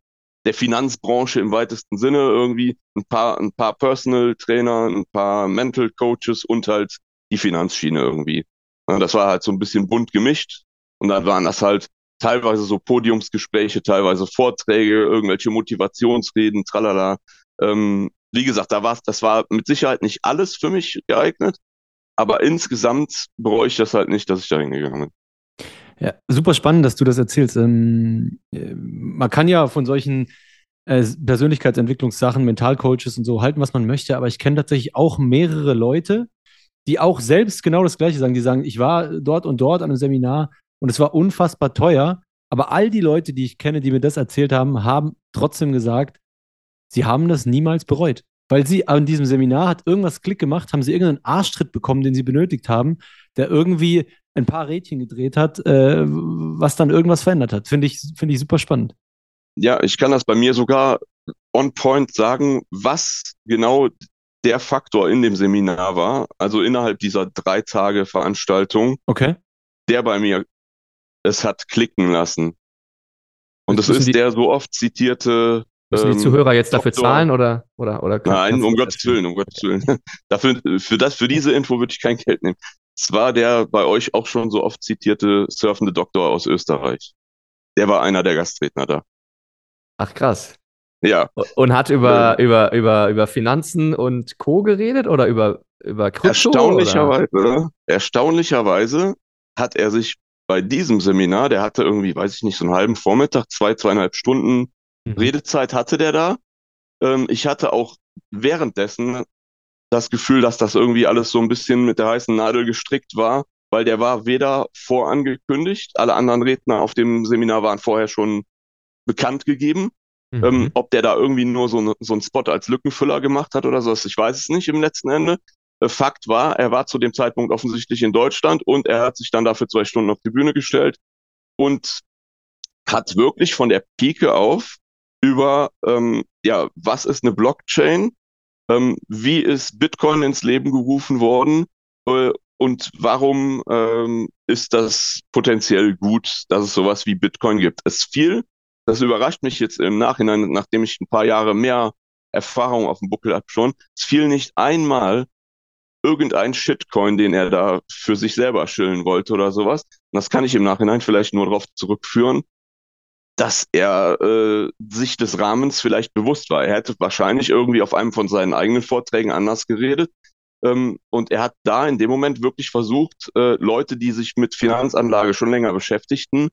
der Finanzbranche im weitesten Sinne irgendwie, ein paar, ein paar Personal Trainer, ein paar Mental Coaches und halt die Finanzschiene irgendwie. Ja, das war halt so ein bisschen bunt gemischt. Und dann waren das halt teilweise so Podiumsgespräche, teilweise Vorträge, irgendwelche Motivationsreden, tralala. Ähm, wie gesagt, da war's, das war mit Sicherheit nicht alles für mich geeignet, aber insgesamt bereue ich das halt nicht, dass ich da hingegangen bin. Ja, super spannend, dass du das erzählst. Ähm, äh, man kann ja von solchen äh, Persönlichkeitsentwicklungssachen, Mentalcoaches und so halten, was man möchte, aber ich kenne tatsächlich auch mehrere Leute, die auch selbst genau das Gleiche sagen. Die sagen, ich war dort und dort an einem Seminar und es war unfassbar teuer Aber all die Leute, die ich kenne, die mir das erzählt haben, haben trotzdem gesagt, sie haben das niemals bereut. Weil sie an diesem Seminar hat irgendwas Klick gemacht, haben sie irgendeinen Arschtritt bekommen, den sie benötigt haben, der irgendwie ein paar Rädchen gedreht hat, äh, was dann irgendwas verändert hat. Finde ich, finde ich super spannend. Ja, ich kann das bei mir sogar on point sagen, was genau der Faktor in dem Seminar war, also innerhalb dieser drei Tage Veranstaltung, Okay. der bei mir es hat klicken lassen. Und das ist die- der so oft zitierte Müssen die ähm, Zuhörer jetzt dafür Doktor- zahlen oder, oder, oder Nein, um Gottes? Willen, um Gottes Willen. Dafür, für das, für diese Info würde ich kein Geld nehmen. Es war der bei euch auch schon so oft zitierte surfende Doktor aus Österreich. Der war einer der Gastredner da. Ach krass. Ja, Und hat über, über, über, über Finanzen und Co. geredet oder über, über Krypto? Oder? erstaunlicherweise, erstaunlicherweise hat er sich bei diesem Seminar, der hatte irgendwie, weiß ich nicht, so einen halben Vormittag, zwei, zweieinhalb Stunden Mhm. Redezeit hatte der da. Ähm, ich hatte auch währenddessen das Gefühl, dass das irgendwie alles so ein bisschen mit der heißen Nadel gestrickt war, weil der war weder vorangekündigt, alle anderen Redner auf dem Seminar waren vorher schon bekannt gegeben. Mhm. Ähm, ob der da irgendwie nur so, ne, so einen Spot als Lückenfüller gemacht hat oder so, ich weiß es nicht im letzten Ende. Äh, Fakt war, er war zu dem Zeitpunkt offensichtlich in Deutschland und er hat sich dann dafür zwei Stunden auf die Bühne gestellt und hat wirklich von der Pike auf über, ähm, ja, was ist eine Blockchain, ähm, wie ist Bitcoin ins Leben gerufen worden äh, und warum ähm, ist das potenziell gut, dass es sowas wie Bitcoin gibt. Es fiel, das überrascht mich jetzt im Nachhinein, nachdem ich ein paar Jahre mehr Erfahrung auf dem Buckel habe schon, es fiel nicht einmal irgendein Shitcoin, den er da für sich selber schillen wollte oder sowas. Und das kann ich im Nachhinein vielleicht nur darauf zurückführen, dass er äh, sich des Rahmens vielleicht bewusst war. Er hätte wahrscheinlich irgendwie auf einem von seinen eigenen Vorträgen anders geredet. Ähm, und er hat da in dem Moment wirklich versucht, äh, Leute, die sich mit Finanzanlage schon länger beschäftigten,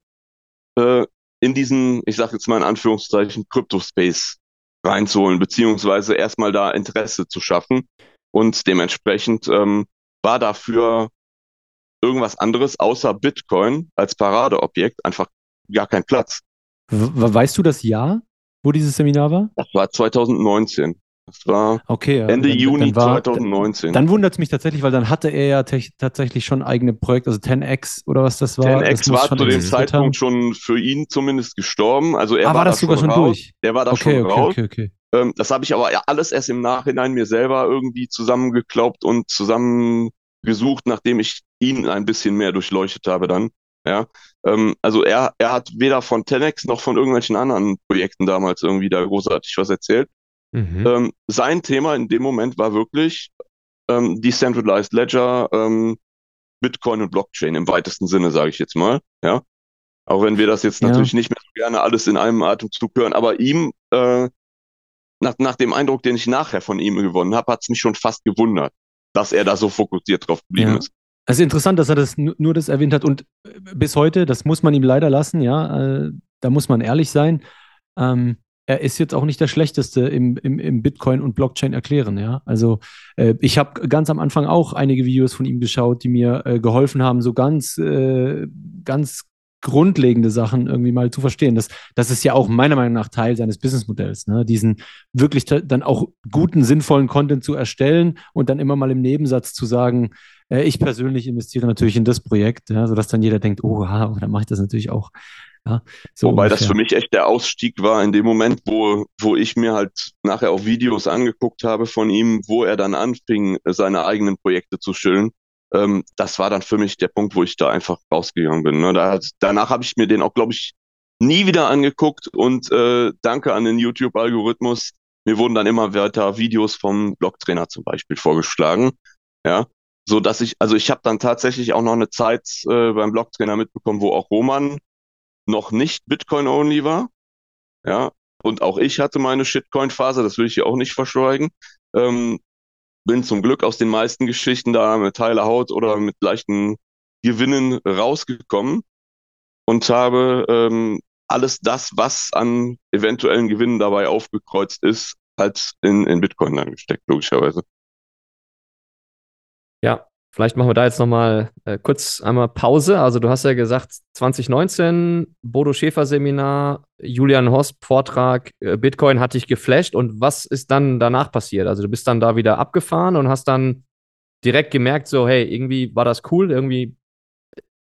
äh, in diesen, ich sage jetzt mal in Anführungszeichen, Crypto-Space reinzuholen, beziehungsweise erstmal da Interesse zu schaffen. Und dementsprechend ähm, war dafür irgendwas anderes außer Bitcoin als Paradeobjekt einfach gar kein Platz. Weißt du das Jahr, wo dieses Seminar war? Das war 2019. Das war Okay. ja, Ende dann- Juni dann war- 2019. Dann wundert es mich tatsächlich, weil dann hatte er ja tatsächlich schon eigene Projekte, also 10x oder was das war. 10x das war schon zu dem Zeitpunkt haben. schon für ihn zumindest gestorben. Also er Ah, war, war da das sogar schon raus. durch? Der war da Okay, schon okay, raus. okay, okay. Ähm, das habe ich aber alles erst im Nachhinein mir selber irgendwie zusammengeklaubt und zusammengesucht, nachdem ich ihn ein bisschen mehr durchleuchtet habe dann. Ja, ähm, also er, er hat weder von 10x noch von irgendwelchen anderen Projekten damals irgendwie da großartig was erzählt. Mhm. Ähm, sein Thema in dem Moment war wirklich ähm, Decentralized Ledger, ähm, Bitcoin und Blockchain im weitesten Sinne, sage ich jetzt mal. Ja, auch wenn wir das jetzt Ja. natürlich nicht mehr so gerne alles in einem Atemzug hören, aber ihm äh, nach, nach dem Eindruck, den ich nachher von ihm gewonnen habe, hat es mich schon fast gewundert, dass er da so fokussiert drauf geblieben Ja. ist. Also interessant, dass er das nu- nur das erwähnt hat und äh, bis heute, das muss man ihm leider lassen, ja, äh, da muss man ehrlich sein. Ähm, er ist jetzt auch nicht der Schlechteste im, im, im Bitcoin und Blockchain erklären, ja. Also äh, ich habe ganz am Anfang auch einige Videos von ihm geschaut, die mir äh, geholfen haben, so ganz, äh, ganz grundlegende Sachen irgendwie mal zu verstehen. Das, das ist ja auch meiner Meinung nach Teil seines Businessmodells, ne? diesen wirklich dann auch guten, sinnvollen Content zu erstellen und dann immer mal im Nebensatz zu sagen, äh, ich persönlich investiere natürlich in das Projekt, ja, sodass dann jeder denkt, oh, ha, dann mache ich das natürlich auch. Ja, so Wobei das ungefähr. für mich echt der Ausstieg war in dem Moment, wo, wo ich mir halt nachher auch Videos angeguckt habe von ihm, wo er dann anfing, seine eigenen Projekte zu schillen. Ähm, das war dann für mich der Punkt, wo ich da einfach rausgegangen bin. Ne? Da, danach habe ich mir den auch, glaube ich, nie wieder angeguckt und äh, danke an den YouTube-Algorithmus. Mir wurden dann immer weiter Videos vom Blocktrainer zum Beispiel vorgeschlagen. Ja, so dass ich, also ich habe dann tatsächlich auch noch eine Zeit äh, beim Blocktrainer mitbekommen, wo auch Roman noch nicht Bitcoin-only war. Ja, und auch ich hatte meine Shitcoin-Phase, das will ich hier auch nicht verschweigen. Ähm, bin zum Glück aus den meisten Geschichten da mit heiler Haut oder mit leichten Gewinnen rausgekommen und habe ähm, alles das, was an eventuellen Gewinnen dabei aufgekreuzt ist, halt in, in Bitcoin dann gesteckt, logischerweise. Vielleicht machen wir da jetzt nochmal äh, kurz einmal Pause. Also du hast ja gesagt, 2019 Bodo Schäfer Seminar, Julian Horst Vortrag, äh, Bitcoin hat dich geflasht. Und was ist dann danach passiert? Also du bist dann da wieder abgefahren und hast dann direkt gemerkt, so hey, irgendwie war das cool, irgendwie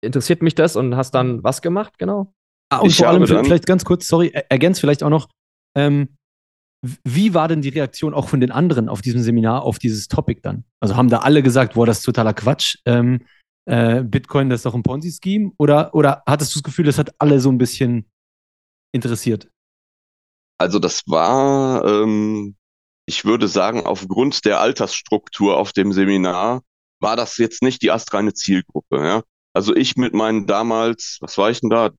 interessiert mich das und hast dann was gemacht, genau? Ah, und Ich vor allem vielleicht ganz kurz, sorry, er- ergänzt vielleicht auch noch, ähm, wie war denn die Reaktion auch von den anderen auf diesem Seminar auf dieses Topic dann? Also haben da alle gesagt, boah, das ist totaler Quatsch, ähm, äh, Bitcoin, das ist doch ein Ponzi-Scheme? Oder, oder hattest du das Gefühl, das hat alle so ein bisschen interessiert? Also das war, ähm, ich würde sagen, aufgrund der Altersstruktur auf dem Seminar war das jetzt nicht die astreine Zielgruppe. Ja? Also ich mit meinen damals, was war ich denn da?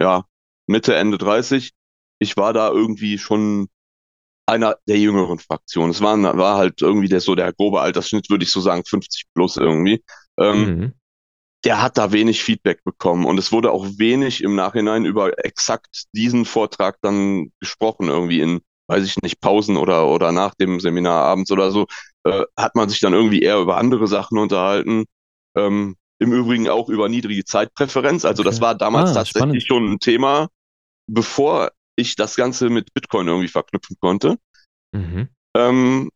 Ja, Mitte, Ende 30. Ich war da irgendwie schon einer der jüngeren Fraktionen. Es war, war halt irgendwie der so der grobe Altersschnitt, würde ich so sagen, 50 plus irgendwie. Ähm, Mhm. der hat da wenig Feedback bekommen und es wurde auch wenig im Nachhinein über exakt diesen Vortrag dann gesprochen, irgendwie in, weiß ich nicht, Pausen oder, oder nach dem Seminar abends oder so, äh, hat man sich dann irgendwie eher über andere Sachen unterhalten. Ähm, Im Übrigen auch über niedrige Zeitpräferenz. Also das Okay. war damals Ah, tatsächlich spannend. schon ein Thema, bevor ich das Ganze mit Bitcoin irgendwie verknüpfen konnte. Mhm. Ähm,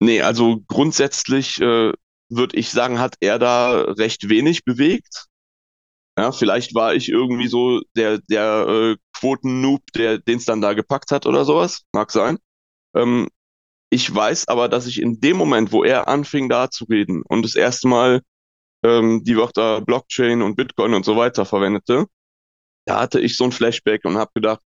nee, also grundsätzlich äh, würde ich sagen, hat er da recht wenig bewegt. Ja, vielleicht war ich irgendwie so der, der äh, Quoten-Noob, der den es dann da gepackt hat oder sowas. Mag sein. Ähm, ich weiß aber, dass ich in dem Moment, wo er anfing, da zu reden und das erste Mal ähm, die Wörter Blockchain und Bitcoin und so weiter verwendete, da hatte ich so ein Flashback und habe gedacht,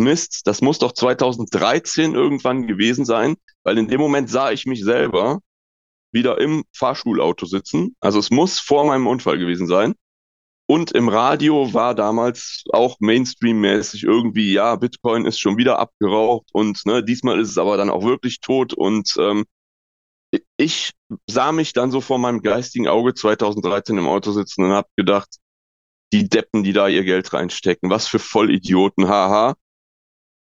Mist, das muss doch 2013 irgendwann gewesen sein, weil in dem Moment sah ich mich selber wieder im Fahrschulauto sitzen. Also es muss vor meinem Unfall gewesen sein. Und im Radio war damals auch Mainstream-mäßig irgendwie, ja, Bitcoin ist schon wieder abgeraucht und ne, diesmal ist es aber dann auch wirklich tot. Und ähm, ich sah mich dann so vor meinem geistigen Auge 2013 im Auto sitzen und habe gedacht, die Deppen, die da ihr Geld reinstecken, was für Vollidioten, haha.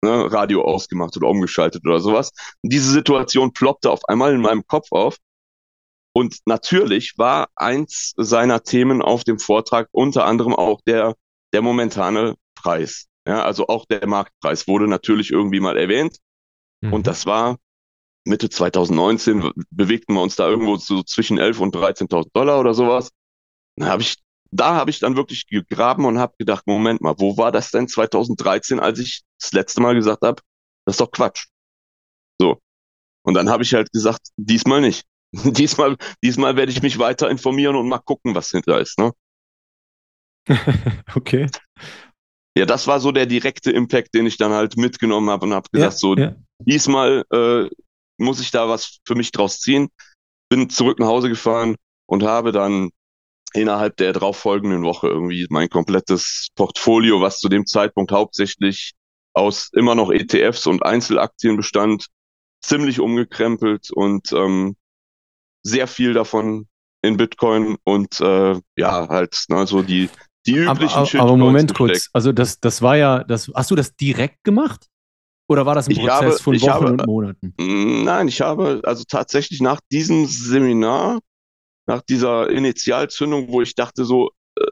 Ne, Radio ausgemacht oder umgeschaltet oder sowas. Und diese Situation ploppte auf einmal in meinem Kopf auf. Und natürlich war eins seiner Themen auf dem Vortrag unter anderem auch der, der momentane Preis. Ja, also auch der Marktpreis wurde natürlich irgendwie mal erwähnt. Mhm. Und das war Mitte 2019, w- bewegten wir uns da irgendwo so zwischen 11 und 13.000 Dollar oder sowas. Da habe ich, da habe ich dann wirklich gegraben und habe gedacht, Moment mal, wo war das denn 2013, als ich das letzte Mal gesagt habe, das ist doch Quatsch. So. Und dann habe ich halt gesagt, diesmal nicht. Diesmal, diesmal werde ich mich weiter informieren und mal gucken, was hinter ist. Ne? okay. Ja, das war so der direkte Impact, den ich dann halt mitgenommen habe und habe gesagt, so ja. diesmal äh, muss ich da was für mich draus ziehen. Bin zurück nach Hause gefahren und habe dann innerhalb der darauffolgenden Woche irgendwie mein komplettes Portfolio, was zu dem Zeitpunkt hauptsächlich aus immer noch ETFs und Einzelaktien bestand, ziemlich umgekrempelt und ähm, sehr viel davon in Bitcoin und äh, ja, halt ne, so die, die üblichen aber, aber Moment gesteckt. kurz. Also das, das war ja, das, hast du das direkt gemacht? Oder war das ein Prozess habe- von Wochen habe- und Monaten? Nein, ich habe also tatsächlich nach diesem Seminar, nach dieser Initialzündung, wo ich dachte so, äh,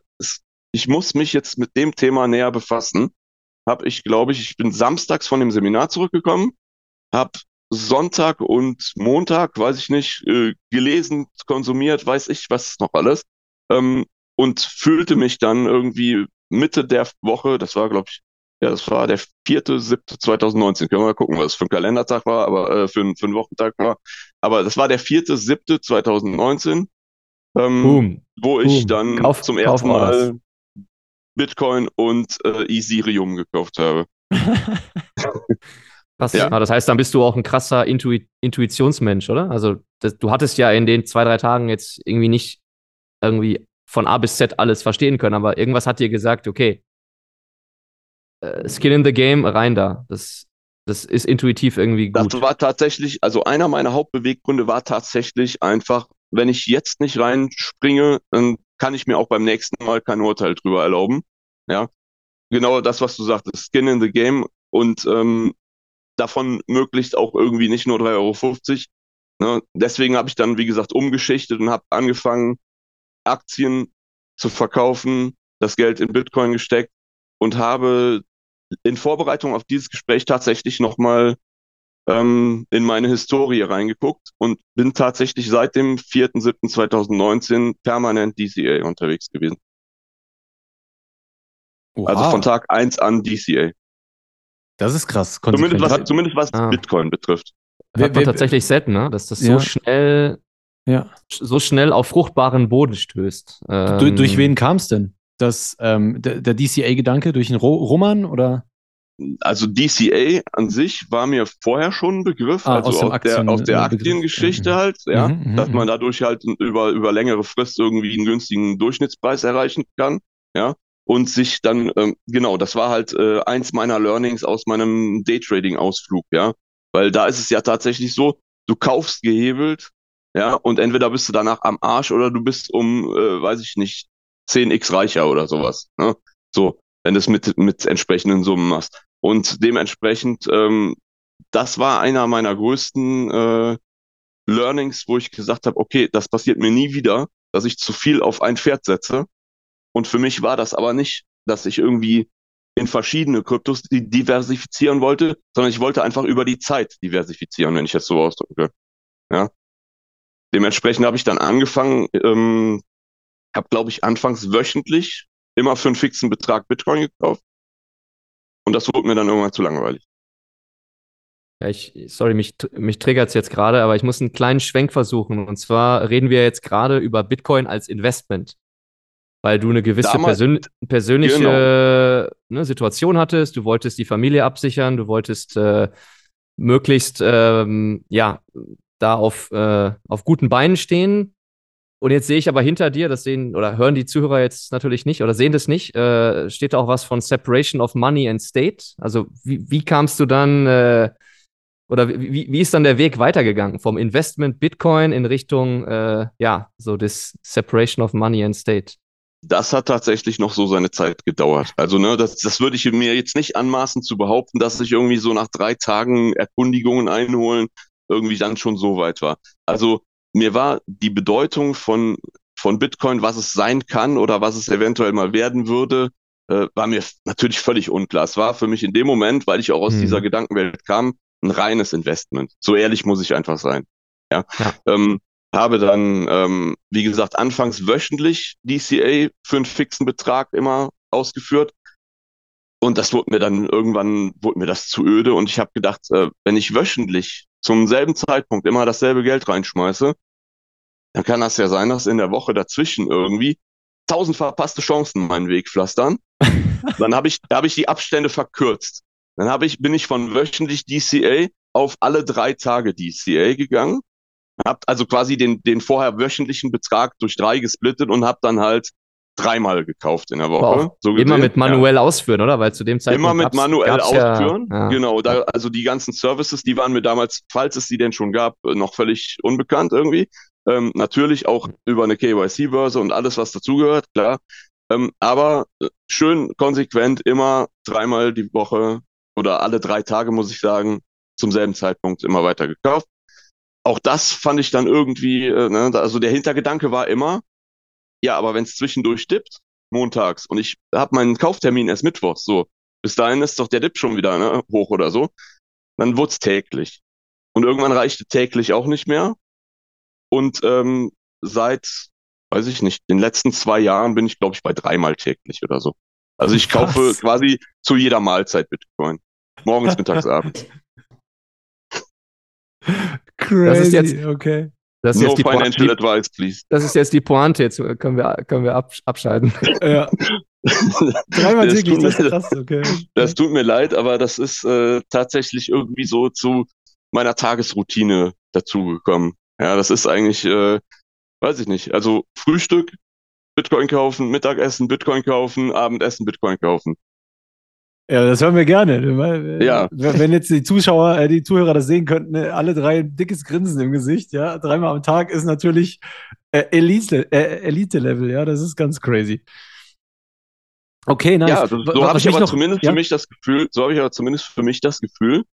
ich muss mich jetzt mit dem Thema näher befassen, habe ich, glaube ich, ich bin samstags von dem Seminar zurückgekommen, habe Sonntag und Montag, weiß ich nicht, äh, gelesen, konsumiert, weiß ich, was noch alles, ähm, und fühlte mich dann irgendwie Mitte der Woche, das war, glaube ich, ja, das war der vierte, siebte 2019. Können wir mal gucken, was für ein Kalendertag war, aber äh, für, für einen Wochentag war. Aber das war der vierte, siebte 2019, ähm, Boom. wo ich Boom. dann Kauf- zum ersten mal Mal Bitcoin und äh, Ethereum gekauft habe. Krass. Ja. Aber das heißt, dann bist du auch ein krasser Intui Intuitionsmensch, oder? Also, das, du hattest ja in den zwei, drei Tagen jetzt irgendwie nicht irgendwie von A bis Z alles verstehen können, aber irgendwas hat dir gesagt, okay, äh, Skin in the Game, rein da. Das, das ist intuitiv irgendwie Das gut. war tatsächlich, also einer meiner Hauptbeweggründe war tatsächlich einfach, wenn ich jetzt nicht reinspringe, dann kann ich mir auch beim nächsten Mal kein Urteil drüber erlauben. Ja, genau das, was du sagtest, Skin in the Game und ähm, davon möglichst auch irgendwie nicht nur 3,50 Euro, Ne? Deswegen habe ich dann, wie gesagt, umgeschichtet und habe angefangen, Aktien zu verkaufen, das Geld in Bitcoin gesteckt und habe in Vorbereitung auf dieses Gespräch tatsächlich nochmal ähm, in meine Historie reingeguckt und bin tatsächlich seit dem 4.7.2019 permanent DCA unterwegs gewesen. Also von Tag 1 an DCA. Das ist krass. Zumindest was, zumindest was Ah. Bitcoin betrifft. Hat man tatsächlich selten, ne? dass das Ja. so schnell, Ja. so schnell auf fruchtbaren Boden stößt. Du, Ähm, durch wen kam es denn? Das, ähm, der, der DCA-Gedanke durch einen Ro Roman oder? Also DCA an sich war mir vorher schon ein Begriff, Ah, also aus aus, der, Aktien- aus der äh, Begriff. Aktiengeschichte Mhm. halt, ja, Mhm, mhm, dass man mhm. dadurch halt über, über längere Frist irgendwie einen günstigen Durchschnittspreis erreichen kann, ja, und sich dann, ähm, genau, das war halt äh, eins meiner Learnings aus meinem Daytrading-Ausflug, ja, weil da ist es ja tatsächlich so, du kaufst gehebelt, ja, und entweder bist du danach am Arsch oder du bist um, äh, weiß ich nicht, 10x reicher oder sowas, ne, so, wenn du es mit, mit entsprechenden Summen machst. Und dementsprechend, ähm, das war einer meiner größten äh, Learnings, wo ich gesagt habe, okay, das passiert mir nie wieder, dass ich zu viel auf ein Pferd setze. Und für mich war das aber nicht, dass ich irgendwie in verschiedene Kryptos diversifizieren wollte, sondern ich wollte einfach über die Zeit diversifizieren, wenn ich das so ausdrücke. Ja. Dementsprechend habe ich dann angefangen, ähm, habe, glaube ich, anfangs wöchentlich immer für einen fixen Betrag Bitcoin gekauft. Und das wurde mir dann irgendwann zu langweilig. Ja, ich, sorry, mich, mich triggert es jetzt gerade, aber ich muss einen kleinen Schwenk versuchen. Und zwar reden wir jetzt gerade über Bitcoin als Investment. Weil du eine gewisse Damals- persön persönliche ne, Situation hattest, du wolltest die Familie absichern, du wolltest äh, möglichst ähm, ja, da auf, äh, auf guten Beinen stehen. Und jetzt sehe ich aber hinter dir, das sehen oder hören die Zuhörer jetzt natürlich nicht oder sehen das nicht, äh, steht da auch was von Separation of Money and State. Also wie, wie kamst du dann äh, oder wie, wie ist dann der Weg weitergegangen vom Investment Bitcoin in Richtung äh, ja so das Separation of Money and State? das hat tatsächlich noch so seine Zeit gedauert. Also, ne, das, das würde ich mir jetzt nicht anmaßen zu behaupten, dass ich irgendwie so nach drei Tagen Erkundigungen einholen irgendwie dann schon so weit war. Also, mir war die Bedeutung von, von Bitcoin, was es sein kann oder was es eventuell mal werden würde, äh, war mir natürlich völlig unklar. Es war für mich in dem Moment, weil ich auch aus Mhm. dieser Gedankenwelt kam, ein reines Investment. So ehrlich muss ich einfach sein. Ja. Ja. Ähm, habe dann, ähm, wie gesagt, anfangs wöchentlich DCA für einen fixen Betrag immer ausgeführt. Und das wurde mir dann irgendwann, wurde mir das zu öde und ich habe gedacht, äh, wenn ich wöchentlich zum selben Zeitpunkt immer dasselbe Geld reinschmeiße, dann kann das ja sein, dass in der Woche dazwischen irgendwie tausend verpasste Chancen meinen Weg pflastern. dann habe ich, da habe ich die Abstände verkürzt. Dann habe ich, bin ich von wöchentlich DCA auf alle drei Tage DCA gegangen Habt also quasi den, den vorher wöchentlichen Betrag durch drei gesplittet und hab dann halt dreimal gekauft in der Woche. auch So immer mit manuell ausführen, oder? Weil zu dem Ja. Zeitpunkt Immer mit gab's- manuell gab's ja- ausführen. ja. Genau, da, also die ganzen Services, die waren mir damals, falls es die denn schon gab, noch völlig unbekannt irgendwie. Ähm, natürlich auch über eine KYC-Börse und alles, was dazugehört, klar. Ähm, aber äh, schön konsequent immer dreimal die Woche oder alle drei Tage, muss ich sagen, zum selben Zeitpunkt immer weiter gekauft. Auch das fand ich dann irgendwie, äh, ne, also der Hintergedanke war immer, ja, aber wenn es zwischendurch dippt, montags, und ich habe meinen Kauftermin erst mittwochs, so, bis dahin ist doch der Dip schon wieder ne, hoch oder so, dann wurde täglich. Und irgendwann reichte täglich auch nicht mehr. Und ähm, seit, weiß ich nicht, den letzten zwei Jahren bin ich, glaube ich, bei dreimal täglich oder so. Also ich kaufe Was? quasi zu jeder Mahlzeit Bitcoin. Morgens, mittags, abends. Crazy, jetzt- okay. Das ist, No jetzt die financial Pointe, advice, please. das ist jetzt die Pointe. Jetzt können wir, können wir absch- abschalten. Ja, dreimal Das täglich, tut das mir- ist krass, okay. Das tut mir leid, aber das ist äh, tatsächlich irgendwie so zu meiner Tagesroutine dazugekommen. Ja, das ist eigentlich, äh, weiß ich nicht. Also Frühstück, Bitcoin kaufen, Mittagessen, Bitcoin kaufen, Abendessen, Bitcoin kaufen. Ja, das hören wir gerne. Äh, Ja. Wenn jetzt die Zuschauer, äh, die Zuhörer das sehen könnten, ne, alle drei ein dickes Grinsen im Gesicht, ja. Dreimal am Tag ist natürlich äh, Elite, äh, Elite-Level, ja. Das ist ganz crazy. Okay, nice. Ja, so, Wa- so habe ich aber noch- zumindest ja? für mich das Gefühl, so habe ich aber zumindest für mich das Gefühl,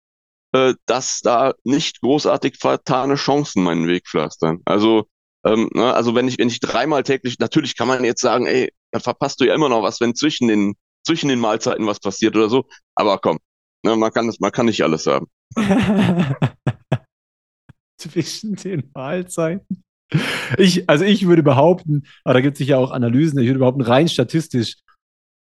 äh, dass da nicht großartig vertane Chancen meinen Weg pflastern. Also, ähm, ne, also wenn ich, wenn ich dreimal täglich, natürlich kann man jetzt sagen, ey, dann verpasst du ja immer noch was, wenn zwischen den, zwischen den Mahlzeiten was passiert oder so. Aber komm, ne, man kann das, man kann nicht alles haben. Zwischen den Mahlzeiten. Ich, also ich würde behaupten, aber da gibt es sicher auch Analysen, ich würde behaupten, rein statistisch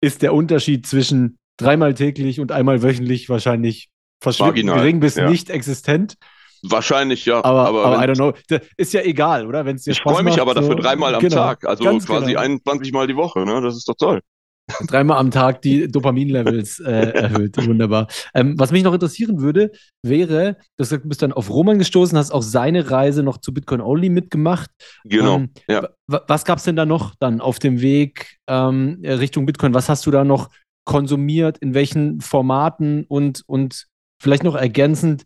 ist der Unterschied zwischen dreimal täglich und einmal wöchentlich wahrscheinlich verschwindend gering bis ja. nicht existent. Wahrscheinlich ja. Aber, aber, I wenn- don't know. Ist ja egal, oder? Wenn es dir ich freue mich macht, aber dafür so- dreimal am Genau, Tag, also quasi genau. 21 Mal die Woche, ne? Das ist doch toll. Dreimal am Tag die Dopaminlevels äh, erhöht. Wunderbar. Ähm, was mich noch interessieren würde, wäre, du bist dann auf Roman gestoßen, hast auch seine Reise noch zu Bitcoin Only mitgemacht. Genau. Ähm, ja. wa- Was gab es denn da noch dann auf dem Weg ähm, Richtung Bitcoin? Was hast du da noch konsumiert? In welchen Formaten? Und, und vielleicht noch ergänzend,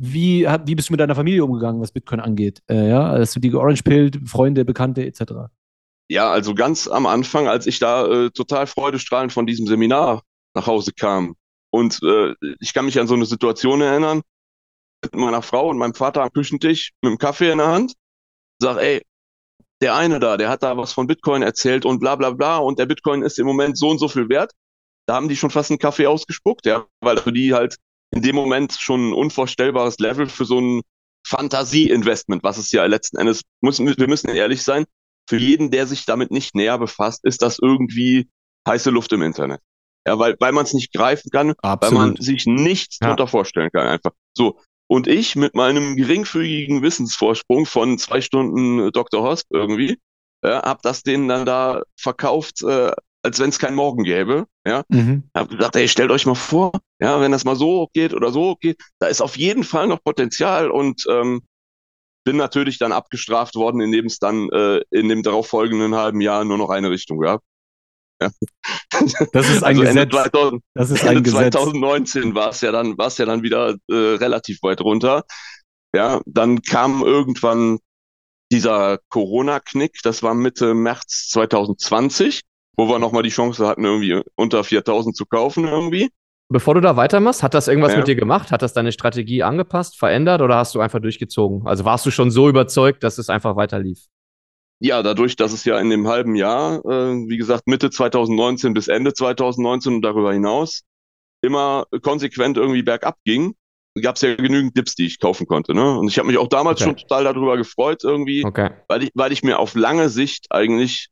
wie, wie bist du mit deiner Familie umgegangen, was Bitcoin angeht? Äh, ja, hast du die georange pillt, Freunde, Bekannte etc.? Ja, also ganz am Anfang, als ich da äh, total freudestrahlend von diesem Seminar nach Hause kam. Und äh, ich kann mich an so eine Situation erinnern, mit meiner Frau und meinem Vater am Küchentisch mit dem Kaffee in der Hand. Sag, ey, der eine da, der hat da was von Bitcoin erzählt und bla bla bla und der Bitcoin ist im Moment so und so viel wert. Da haben die schon fast einen Kaffee ausgespuckt, ja, weil für die halt in dem Moment schon ein unvorstellbares Level für so ein Fantasie-Investment, was es ja letzten Endes, müssen, wir müssen ehrlich sein, für jeden, der sich damit nicht näher befasst, ist das irgendwie heiße Luft im Internet. Ja, weil, weil man es nicht greifen kann, weil man sich nichts Ja. darunter vorstellen kann einfach. So. Und ich mit meinem geringfügigen Wissensvorsprung von zwei Stunden Dr. Hosp irgendwie, ja, hab das denen dann da verkauft, äh, als wenn es keinen Morgen gäbe. Ja, Mhm. hab gesagt, ey, stellt euch mal vor, ja, wenn das mal so geht oder so geht, da ist auf jeden Fall noch Potenzial und ähm, bin natürlich dann abgestraft worden, indem es dann äh, in dem darauffolgenden halben Jahr nur noch eine Richtung gab. Ja. Das ist ein also Ende, Gesetz. 2000, Das ist Ende ein Gesetz. 2019 war es ja dann, war es ja dann wieder äh, relativ weit runter. Ja, dann kam irgendwann dieser Corona-Knick, das war Mitte März 2020, wo wir nochmal die Chance hatten, irgendwie unter 4000 zu kaufen irgendwie. Bevor du da weitermachst, hat das irgendwas Ja. mit dir gemacht? Hat das deine Strategie angepasst, verändert oder hast du einfach durchgezogen? Also warst du schon so überzeugt, dass es einfach weiter lief? Ja, dadurch, dass es ja in dem halben Jahr, äh, wie gesagt, Mitte 2019 bis Ende 2019 und darüber hinaus immer konsequent irgendwie bergab ging, gab es ja genügend Dips, die ich kaufen konnte. Ne? Und ich habe mich auch damals Okay. schon total darüber gefreut irgendwie, Okay. weil ich, weil ich mir auf lange Sicht eigentlich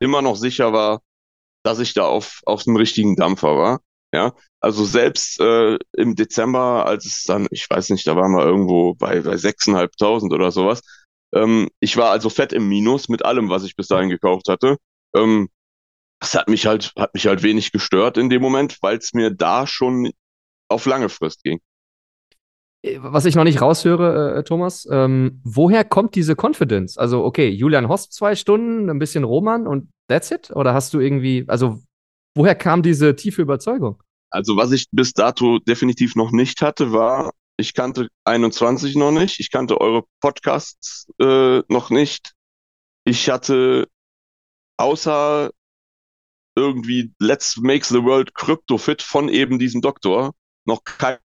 immer noch sicher war, dass ich da auf, auf dem richtigen Dampfer war. Ja, also selbst äh, im Dezember, als es dann, ich weiß nicht, da waren wir irgendwo bei, bei 6.500 oder sowas. Ähm, ich war also fett im Minus mit allem, was ich bis dahin gekauft hatte. Ähm, das hat mich halt, hat mich halt wenig gestört in dem Moment, weil es mir da schon auf lange Frist ging. Was ich noch nicht raushöre, äh, Thomas, ähm, woher kommt diese Confidence? Also, okay, Julian Hosp zwei Stunden, ein bisschen Roman und that's it? Oder hast du irgendwie, also, woher kam diese tiefe Überzeugung? Also was ich bis dato definitiv noch nicht hatte, war, ich kannte 21 noch nicht, ich kannte eure Podcasts äh, noch nicht. Ich hatte außer irgendwie Let's Make the World Crypto Fit von eben diesem Doktor noch kein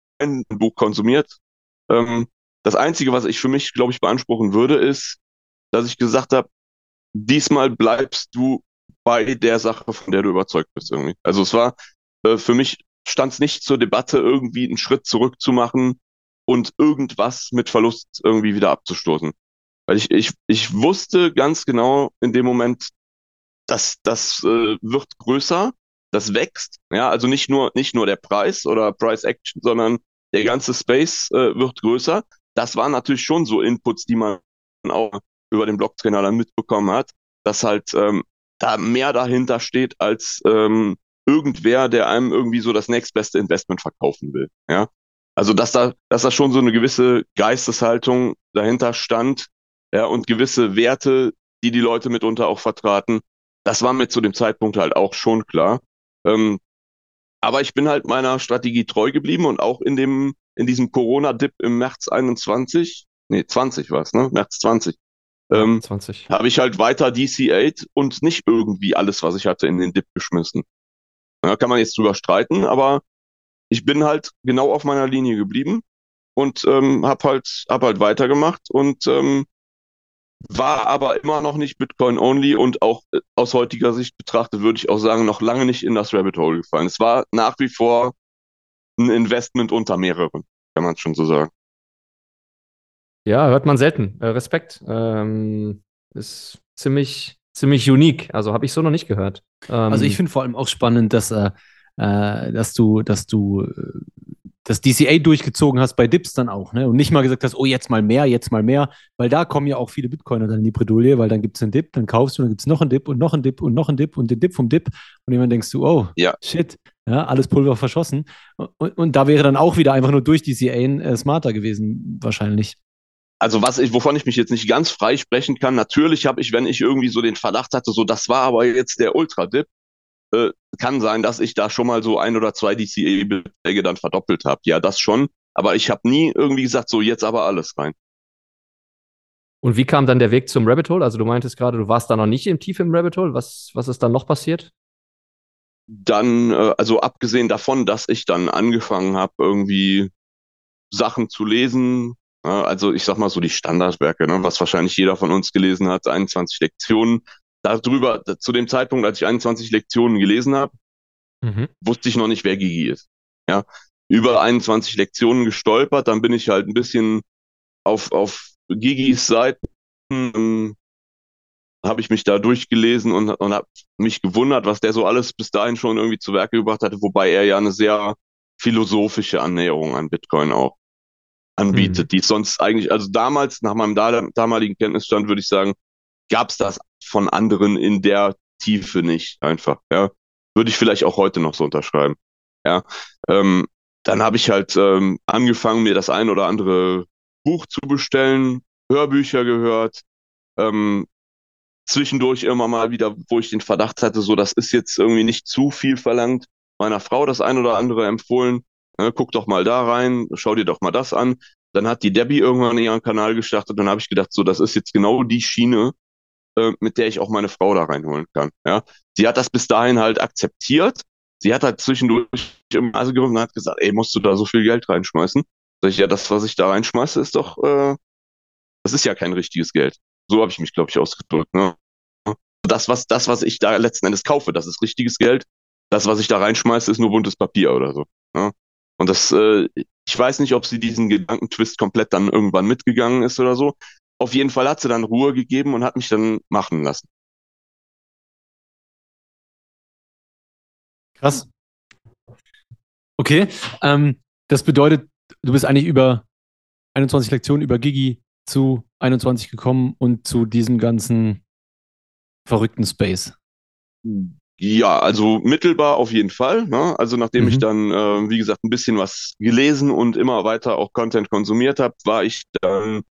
Buch konsumiert. Ähm, das Einzige, was ich für mich, glaube ich, beanspruchen würde, ist, dass ich gesagt habe, diesmal bleibst du bei der Sache, von der du überzeugt bist irgendwie. Also es war äh, für mich stand es nicht zur Debatte, irgendwie einen Schritt zurück zu machen und irgendwas mit Verlust irgendwie wieder abzustoßen. Weil ich, ich, ich wusste ganz genau in dem Moment, dass das äh, wird größer, das wächst. Ja, also nicht nur, nicht nur der Preis oder Price Action, sondern der ganze Space äh, wird größer. Das waren natürlich schon so Inputs, die man auch über den Blocktrainer dann mitbekommen hat, dass halt ähm, da mehr dahinter steht als ähm, irgendwer, der einem irgendwie so das nächstbeste Investment verkaufen will. Ja, also dass da, dass da schon so eine gewisse Geisteshaltung dahinter stand, ja, und gewisse Werte, die die Leute mitunter auch vertraten. Das war mir zu dem Zeitpunkt halt auch schon klar. Ähm, aber ich bin halt meiner Strategie treu geblieben und auch in dem, in diesem Corona-Dip im März 21, nee, 20 war es, ne? März 20. Ähm, 20. habe ich halt weiter DC8 und nicht irgendwie alles, was ich hatte, in den Dip geschmissen. Da kann man jetzt drüber streiten, aber ich bin halt genau auf meiner Linie geblieben und ähm, habe halt, hab halt weitergemacht und ähm, war aber immer noch nicht Bitcoin-only und auch äh, aus heutiger Sicht betrachtet würde ich auch sagen, noch lange nicht in das Rabbit Hole gefallen. Es war nach wie vor ein Investment unter mehreren, kann man schon so sagen. Ja, hört man selten. Äh, Respekt. Ähm, ist ziemlich, ziemlich unique. Also habe ich so noch nicht gehört. Ähm, Also ich finde vor allem auch spannend, dass, äh, äh, dass du, dass du äh, das DCA durchgezogen hast bei Dips dann auch, ne? Und nicht mal gesagt hast, oh, jetzt mal mehr, jetzt mal mehr, weil da kommen ja auch viele Bitcoiner dann in die Bredouille, weil dann gibt es einen Dip, dann kaufst du, dann gibt es noch einen Dip und noch einen Dip und noch einen Dip und den Dip vom Dip. Und irgendwann denkst du, oh, Ja. shit, ja, alles Pulver verschossen. Und, und da wäre dann auch wieder einfach nur durch DCA äh, smarter gewesen, wahrscheinlich. Also was ich, wovon ich mich jetzt nicht ganz frei sprechen kann, natürlich habe ich, wenn ich irgendwie so den Verdacht hatte, so das war aber jetzt der Ultra-Dip, äh, kann sein, dass ich da schon mal so ein oder zwei DCA-Beträge dann verdoppelt habe. Ja, das schon. Aber ich habe nie irgendwie gesagt, so jetzt aber alles rein. und wie kam dann der Weg zum Rabbit Hole? Also du meintest gerade, du warst da noch nicht im tief im Rabbit Hole. Was, was ist dann noch passiert? Dann, äh, also abgesehen davon, dass ich dann angefangen habe, irgendwie Sachen zu lesen, äh, also ich sag mal so die Standardwerke, ne, was wahrscheinlich jeder von uns gelesen hat, 21 Lektionen. Darüber, zu dem Zeitpunkt, als ich 21 Lektionen gelesen habe, Mhm. wusste ich noch nicht, wer Gigi ist. Ja, über 21 Lektionen gestolpert, dann bin ich halt ein bisschen auf, auf Gigis Seiten, ähm, habe ich mich da durchgelesen und, und habe mich gewundert, was der so alles bis dahin schon irgendwie zu Werke gebracht hatte, wobei er ja eine sehr philosophische Annäherung an Bitcoin auch anbietet, die es sonst eigentlich, also damals, nach meinem da, damaligen Kenntnisstand, würde ich sagen, gab es das von anderen in der Tiefe nicht einfach, ja. Würde ich vielleicht auch heute noch so unterschreiben. Ja. Ähm, dann habe ich halt ähm, angefangen, mir das ein oder andere Buch zu bestellen, Hörbücher gehört, ähm, zwischendurch immer mal wieder, wo ich den Verdacht hatte, so das ist jetzt irgendwie nicht zu viel verlangt, meiner Frau das ein oder andere empfohlen, ne, guck doch mal da rein, schau dir doch mal das an. Dann hat die Debbie irgendwann ihren Kanal gestartet und dann habe ich gedacht, so das ist jetzt genau die Schiene, äh, mit der ich auch meine Frau da reinholen kann. Ja, sie hat das bis dahin halt akzeptiert. Sie hat halt zwischendurch im Nase gerümpft und hat gesagt, ey, musst du da so viel Geld reinschmeißen? Sag ich, ja, das, was ich da reinschmeiße, ist doch, äh, das ist ja kein richtiges Geld. So habe ich mich, glaube ich, ausgedrückt. Ne? Das, was, das, was ich da letzten Endes kaufe, das ist richtiges Geld. Das, was ich da reinschmeiße, ist nur buntes Papier oder so. Ne? Und das, äh, ich weiß nicht, ob sie diesen Gedankentwist komplett dann irgendwann mitgegangen ist oder so. Auf jeden Fall hat sie dann Ruhe gegeben und hat mich dann machen lassen. Krass. Okay, ähm, das bedeutet, du bist eigentlich über 21 Lektionen über Gigi zu 21 gekommen und zu diesem ganzen verrückten Space. Ja, also mittelbar auf jeden Fall. Ne? Also nachdem Mhm. ich dann, äh, wie gesagt, ein bisschen was gelesen und immer weiter auch Content konsumiert habe, war ich dann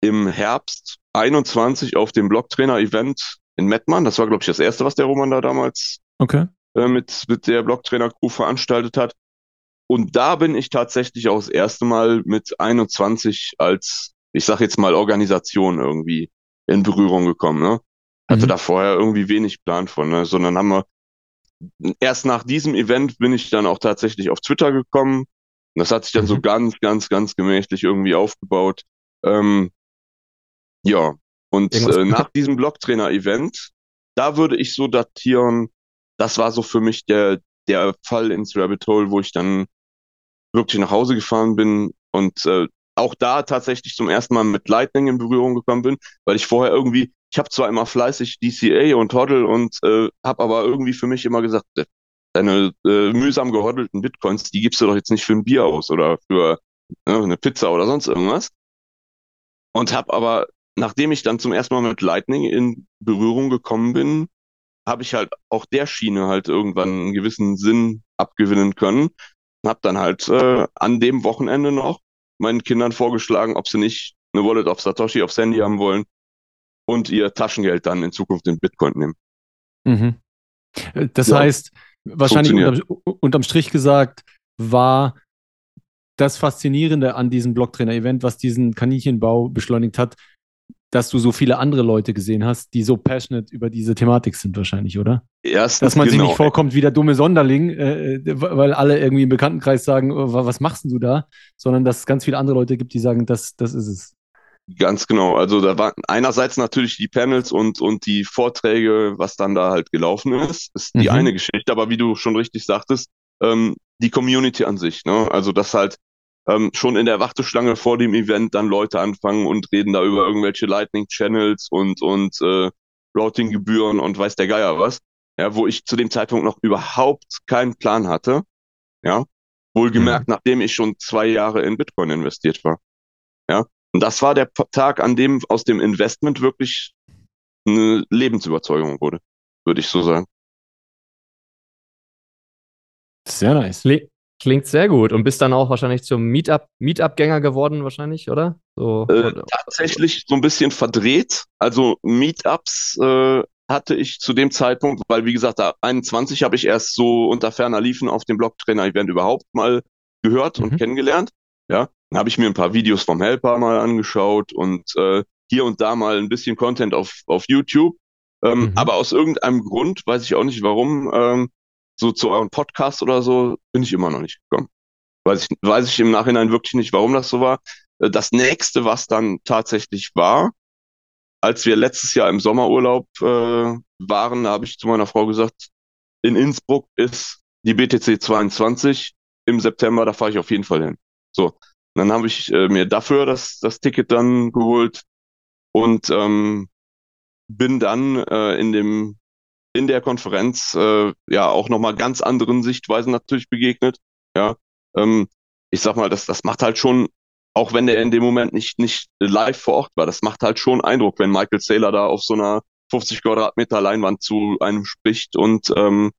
im Herbst 21 auf dem Blocktrainer-Event in Mettmann. Das war, glaube ich, das erste, was der Roman da damals Okay. äh, mit, mit der Blocktrainer-Crew veranstaltet hat. Und da bin ich tatsächlich auch das erste Mal mit 21 als, ich sag jetzt mal, Organisation irgendwie in Berührung gekommen. Ne? Hatte Mhm. da vorher irgendwie wenig Plan von, ne? sondern haben wir erst nach diesem Event bin ich dann auch tatsächlich auf Twitter gekommen. Und das hat sich dann so Mhm. ganz, ganz, ganz gemächlich irgendwie aufgebaut. Ähm, ja, und äh, nach diesem Blocktrainer-Event, da würde ich so datieren, das war so für mich der, der Fall ins Rabbit Hole, wo ich dann wirklich nach Hause gefahren bin und äh, auch da tatsächlich zum ersten Mal mit Lightning in Berührung gekommen bin, weil ich vorher irgendwie, ich habe zwar immer fleißig DCA und Hodl und äh, habe aber irgendwie für mich immer gesagt, äh, deine äh, mühsam gehoddelten Bitcoins, die gibst du doch jetzt nicht für ein Bier aus oder für ne, eine Pizza oder sonst irgendwas. Und habe aber, nachdem ich dann zum ersten Mal mit Lightning in Berührung gekommen bin, habe ich halt auch der Schiene halt irgendwann einen gewissen Sinn abgewinnen können. Und habe dann halt äh, an dem Wochenende noch meinen Kindern vorgeschlagen, ob sie nicht eine Wallet auf Satoshi aufs Handy haben wollen und ihr Taschengeld dann in Zukunft in Bitcoin nehmen. Mhm. Äh, Das Ja, heißt, wahrscheinlich unterm, unterm Strich gesagt, war das Faszinierende an diesem Blocktrainer-Event, was diesen Kaninchenbau beschleunigt hat, dass du so viele andere Leute gesehen hast, die so passionate über diese Thematik sind wahrscheinlich, oder? Erstens, Dass man sich genau, nicht vorkommt wie der dumme Sonderling, äh, äh, weil alle irgendwie im Bekanntenkreis sagen, oh, wa- was machst du da? Sondern dass es ganz viele andere Leute gibt, die sagen, das, das ist es. Ganz genau. Also da waren einerseits natürlich die Panels und, und die Vorträge, was dann da halt gelaufen ist, ist die Mhm. eine Geschichte, aber wie du schon richtig sagtest, ähm, die Community an sich, ne? Also dass halt ähm, schon in der Warteschlange vor dem Event dann Leute anfangen und reden da über irgendwelche Lightning Channels und, und äh, Routing-Gebühren und weiß der Geier was. Ja, wo ich zu dem Zeitpunkt noch überhaupt keinen Plan hatte. Ja. Wohlgemerkt, nachdem ich schon zwei Jahre in Bitcoin investiert war. Ja. Und das war der Tag, an dem aus dem Investment wirklich eine Lebensüberzeugung wurde, würde ich so sagen. Sehr nice. Kli- Klingt sehr gut. Und bist dann auch wahrscheinlich zum Meetup, Meetup-Gänger geworden, wahrscheinlich, oder? So, Äh, tatsächlich so ein bisschen verdreht. Also Meetups äh, hatte ich zu dem Zeitpunkt, weil wie gesagt, da 21 habe ich erst so unter ferner Liefen auf dem Blocktrainer-Event überhaupt mal gehört und Mhm. kennengelernt. Ja, dann habe ich mir ein paar Videos vom Helper mal angeschaut und äh, hier und da mal ein bisschen Content auf, auf YouTube. Ähm, Mhm. Aber aus irgendeinem Grund, weiß ich auch nicht warum, ähm, so zu eurem Podcast oder so, bin ich immer noch nicht gekommen. Weiß ich, weiß ich im Nachhinein wirklich nicht, warum das so war. Äh, Das nächste, was dann tatsächlich war, als wir letztes Jahr im Sommerurlaub äh, waren, habe ich zu meiner Frau gesagt, in Innsbruck ist die BTC 22 im September, da fahre ich auf jeden Fall hin. So, dann habe ich äh, mir dafür das, das Ticket dann geholt und ähm, bin dann äh, in dem in der Konferenz äh, ja auch nochmal ganz anderen Sichtweisen natürlich begegnet. Ja, ähm, ich sag mal, das, das macht halt schon, auch wenn der in dem Moment nicht, nicht live vor Ort war, das macht halt schon Eindruck, wenn Michael Saylor da auf so einer 50 Quadratmeter Leinwand zu einem spricht und ähm,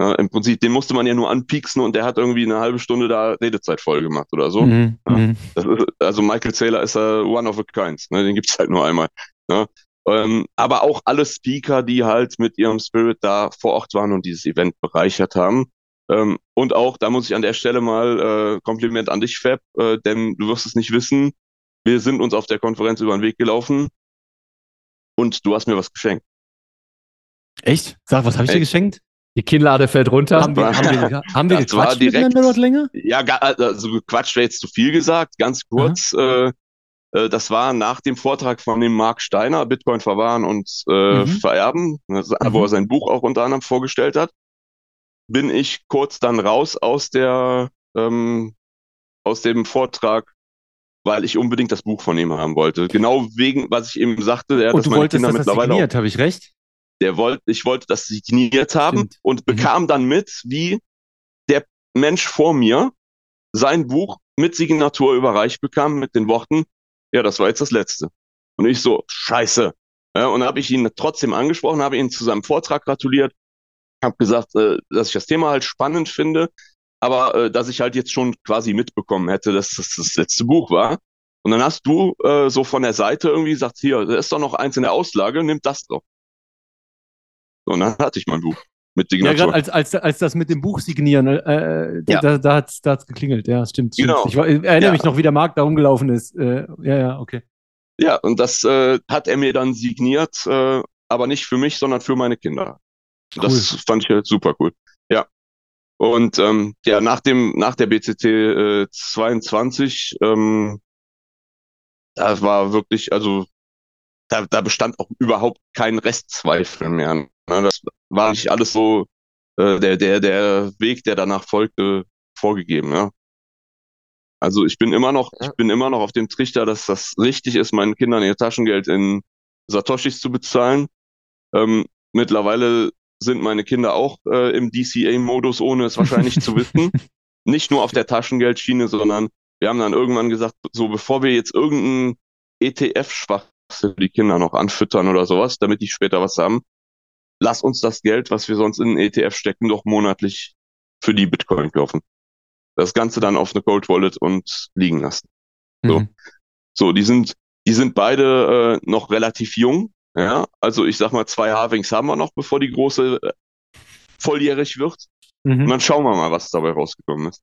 ja, im Prinzip, den musste man ja nur anpieksen und der hat irgendwie eine halbe Stunde da Redezeit voll gemacht oder so. Mhm. Ja. Mhm. Ist, also Michael Saylor ist äh, one of a kind, ne? den gibt's halt nur einmal. Ne? Ähm, aber auch alle Speaker, die halt mit ihrem Spirit da vor Ort waren und dieses Event bereichert haben. Ähm, und auch, da muss ich an der Stelle mal äh, Kompliment an dich, Fab, äh, denn du wirst es nicht wissen, wir sind uns auf der Konferenz über den Weg gelaufen und du hast mir was geschenkt. Echt? Sag, was habe ich dir Echt? geschenkt? die Kinnlade fällt runter. Haben wir, haben wir, haben wir gequatscht direkt- miteinander dort länger? Ja, also Quatsch wäre jetzt zu viel gesagt, ganz kurz. Äh, das war nach dem Vortrag von dem Mark Steiner, Bitcoin verwahren und äh, Mhm. vererben, also, wo Mhm. er sein Buch auch unter anderem vorgestellt hat, bin ich kurz dann raus aus der ähm, aus dem Vortrag, weil ich unbedingt das Buch von ihm haben wollte. Genau wegen, was ich eben sagte, der, Und dass du meine wolltest, Kinder dass das mittlerweile signiert, habe ich recht? der wollte, ich wollte das signiert haben Stimmt. und Mhm. bekam dann mit, wie der Mensch vor mir sein Buch mit Signatur überreicht bekam mit den Worten, ja, das war jetzt das letzte. Und ich so, scheiße. Ja, und habe ich ihn trotzdem angesprochen, habe ihn zu seinem Vortrag gratuliert, habe gesagt, äh, dass ich das Thema halt spannend finde, aber äh, dass ich halt jetzt schon quasi mitbekommen hätte, dass das das letzte Buch war. Und dann hast du äh, so von der Seite irgendwie gesagt, hier, da ist doch noch eins in der Auslage, nimm das doch. So, Und dann hatte ich mein Buch mit Ja, Signatur. gerade als, als, als das mit dem Buch signieren, äh, Ja. da, da hat es da hat's geklingelt. Ja, stimmt. stimmt. Genau. Ich, war- ich erinnere Ja. mich noch, wie der Markt da rumgelaufen ist. Äh, ja, ja, okay. Ja, und das äh, hat er mir dann signiert, äh, aber nicht für mich, sondern für meine Kinder. Das fand ich halt super cool. Ja. Und ähm, ja, nach dem, nach der BCT äh, 22, ähm, da war wirklich, also da, da bestand auch überhaupt kein Restzweifel mehr. Ne? Das war nicht alles so äh, der, der, der Weg, der danach folgte, vorgegeben, ja. Also ich bin immer noch, ich bin immer noch auf dem Trichter, dass das richtig ist, meinen Kindern ihr Taschengeld in Satoshis zu bezahlen. Ähm, mittlerweile sind meine Kinder auch äh, im DCA-Modus, ohne es wahrscheinlich zu wissen. Nicht nur auf der Taschengeldschiene, sondern wir haben dann irgendwann gesagt, so bevor wir jetzt irgendeinen ETF-Schwachsinn die Kinder noch anfüttern oder sowas, damit die später was haben, lass uns das Geld, was wir sonst in einen ETF stecken, doch monatlich für die Bitcoin kaufen. Das Ganze dann auf eine Cold Wallet und liegen lassen. So. Mhm. So, die sind, die sind beide äh, noch relativ jung. Ja, also ich sag mal, zwei Harvings haben wir noch, bevor die große äh, volljährig wird. Und Mhm. dann schauen wir mal, was dabei rausgekommen ist.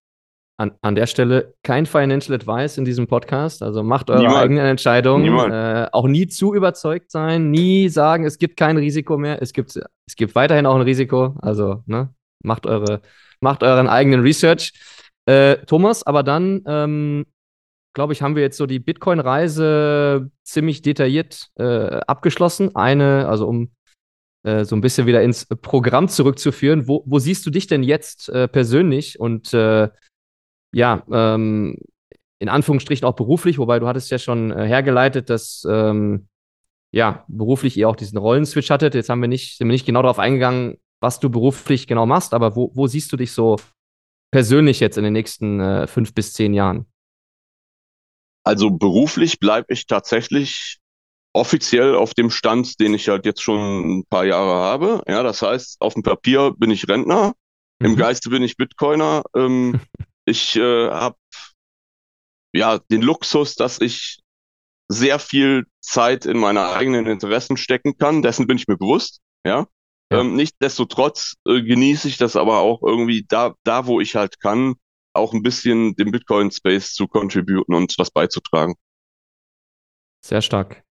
An, an der Stelle kein Financial Advice in diesem Podcast. Also macht eure Niemals. eigenen Entscheidungen. Äh, auch nie zu überzeugt sein, nie sagen, es gibt kein Risiko mehr. Es gibt, es gibt weiterhin auch ein Risiko. Also ne, macht, eure, macht euren eigenen Research. Äh, Thomas, aber dann, ähm, glaube ich, haben wir jetzt so die Bitcoin-Reise ziemlich detailliert äh, abgeschlossen. Eine, also um äh, so ein bisschen wieder ins Programm zurückzuführen. Wo, wo siehst du dich denn jetzt äh, persönlich und äh, ja, ähm, in Anführungsstrichen auch beruflich, wobei du hattest ja schon äh, hergeleitet, dass ähm, ja, beruflich ihr auch diesen Rollenswitch hattet. Jetzt haben wir nicht, sind wir nicht genau darauf eingegangen, was du beruflich genau machst, aber wo, wo siehst du dich so persönlich jetzt in den nächsten äh, fünf bis zehn Jahren? Also beruflich bleibe ich tatsächlich offiziell auf dem Stand, den ich halt jetzt schon ein paar Jahre habe. Ja, das heißt, auf dem Papier bin ich Rentner, im Mhm. Geiste bin ich Bitcoiner. Ähm, ich äh, habe ja den Luxus, dass ich sehr viel Zeit in meine eigenen Interessen stecken kann. Dessen bin ich mir bewusst. Ja. Ja. Ähm, nichtsdestotrotz äh, genieße ich das aber auch irgendwie da, da, wo ich halt kann, auch ein bisschen dem Bitcoin-Space zu contributen und was beizutragen. Sehr stark.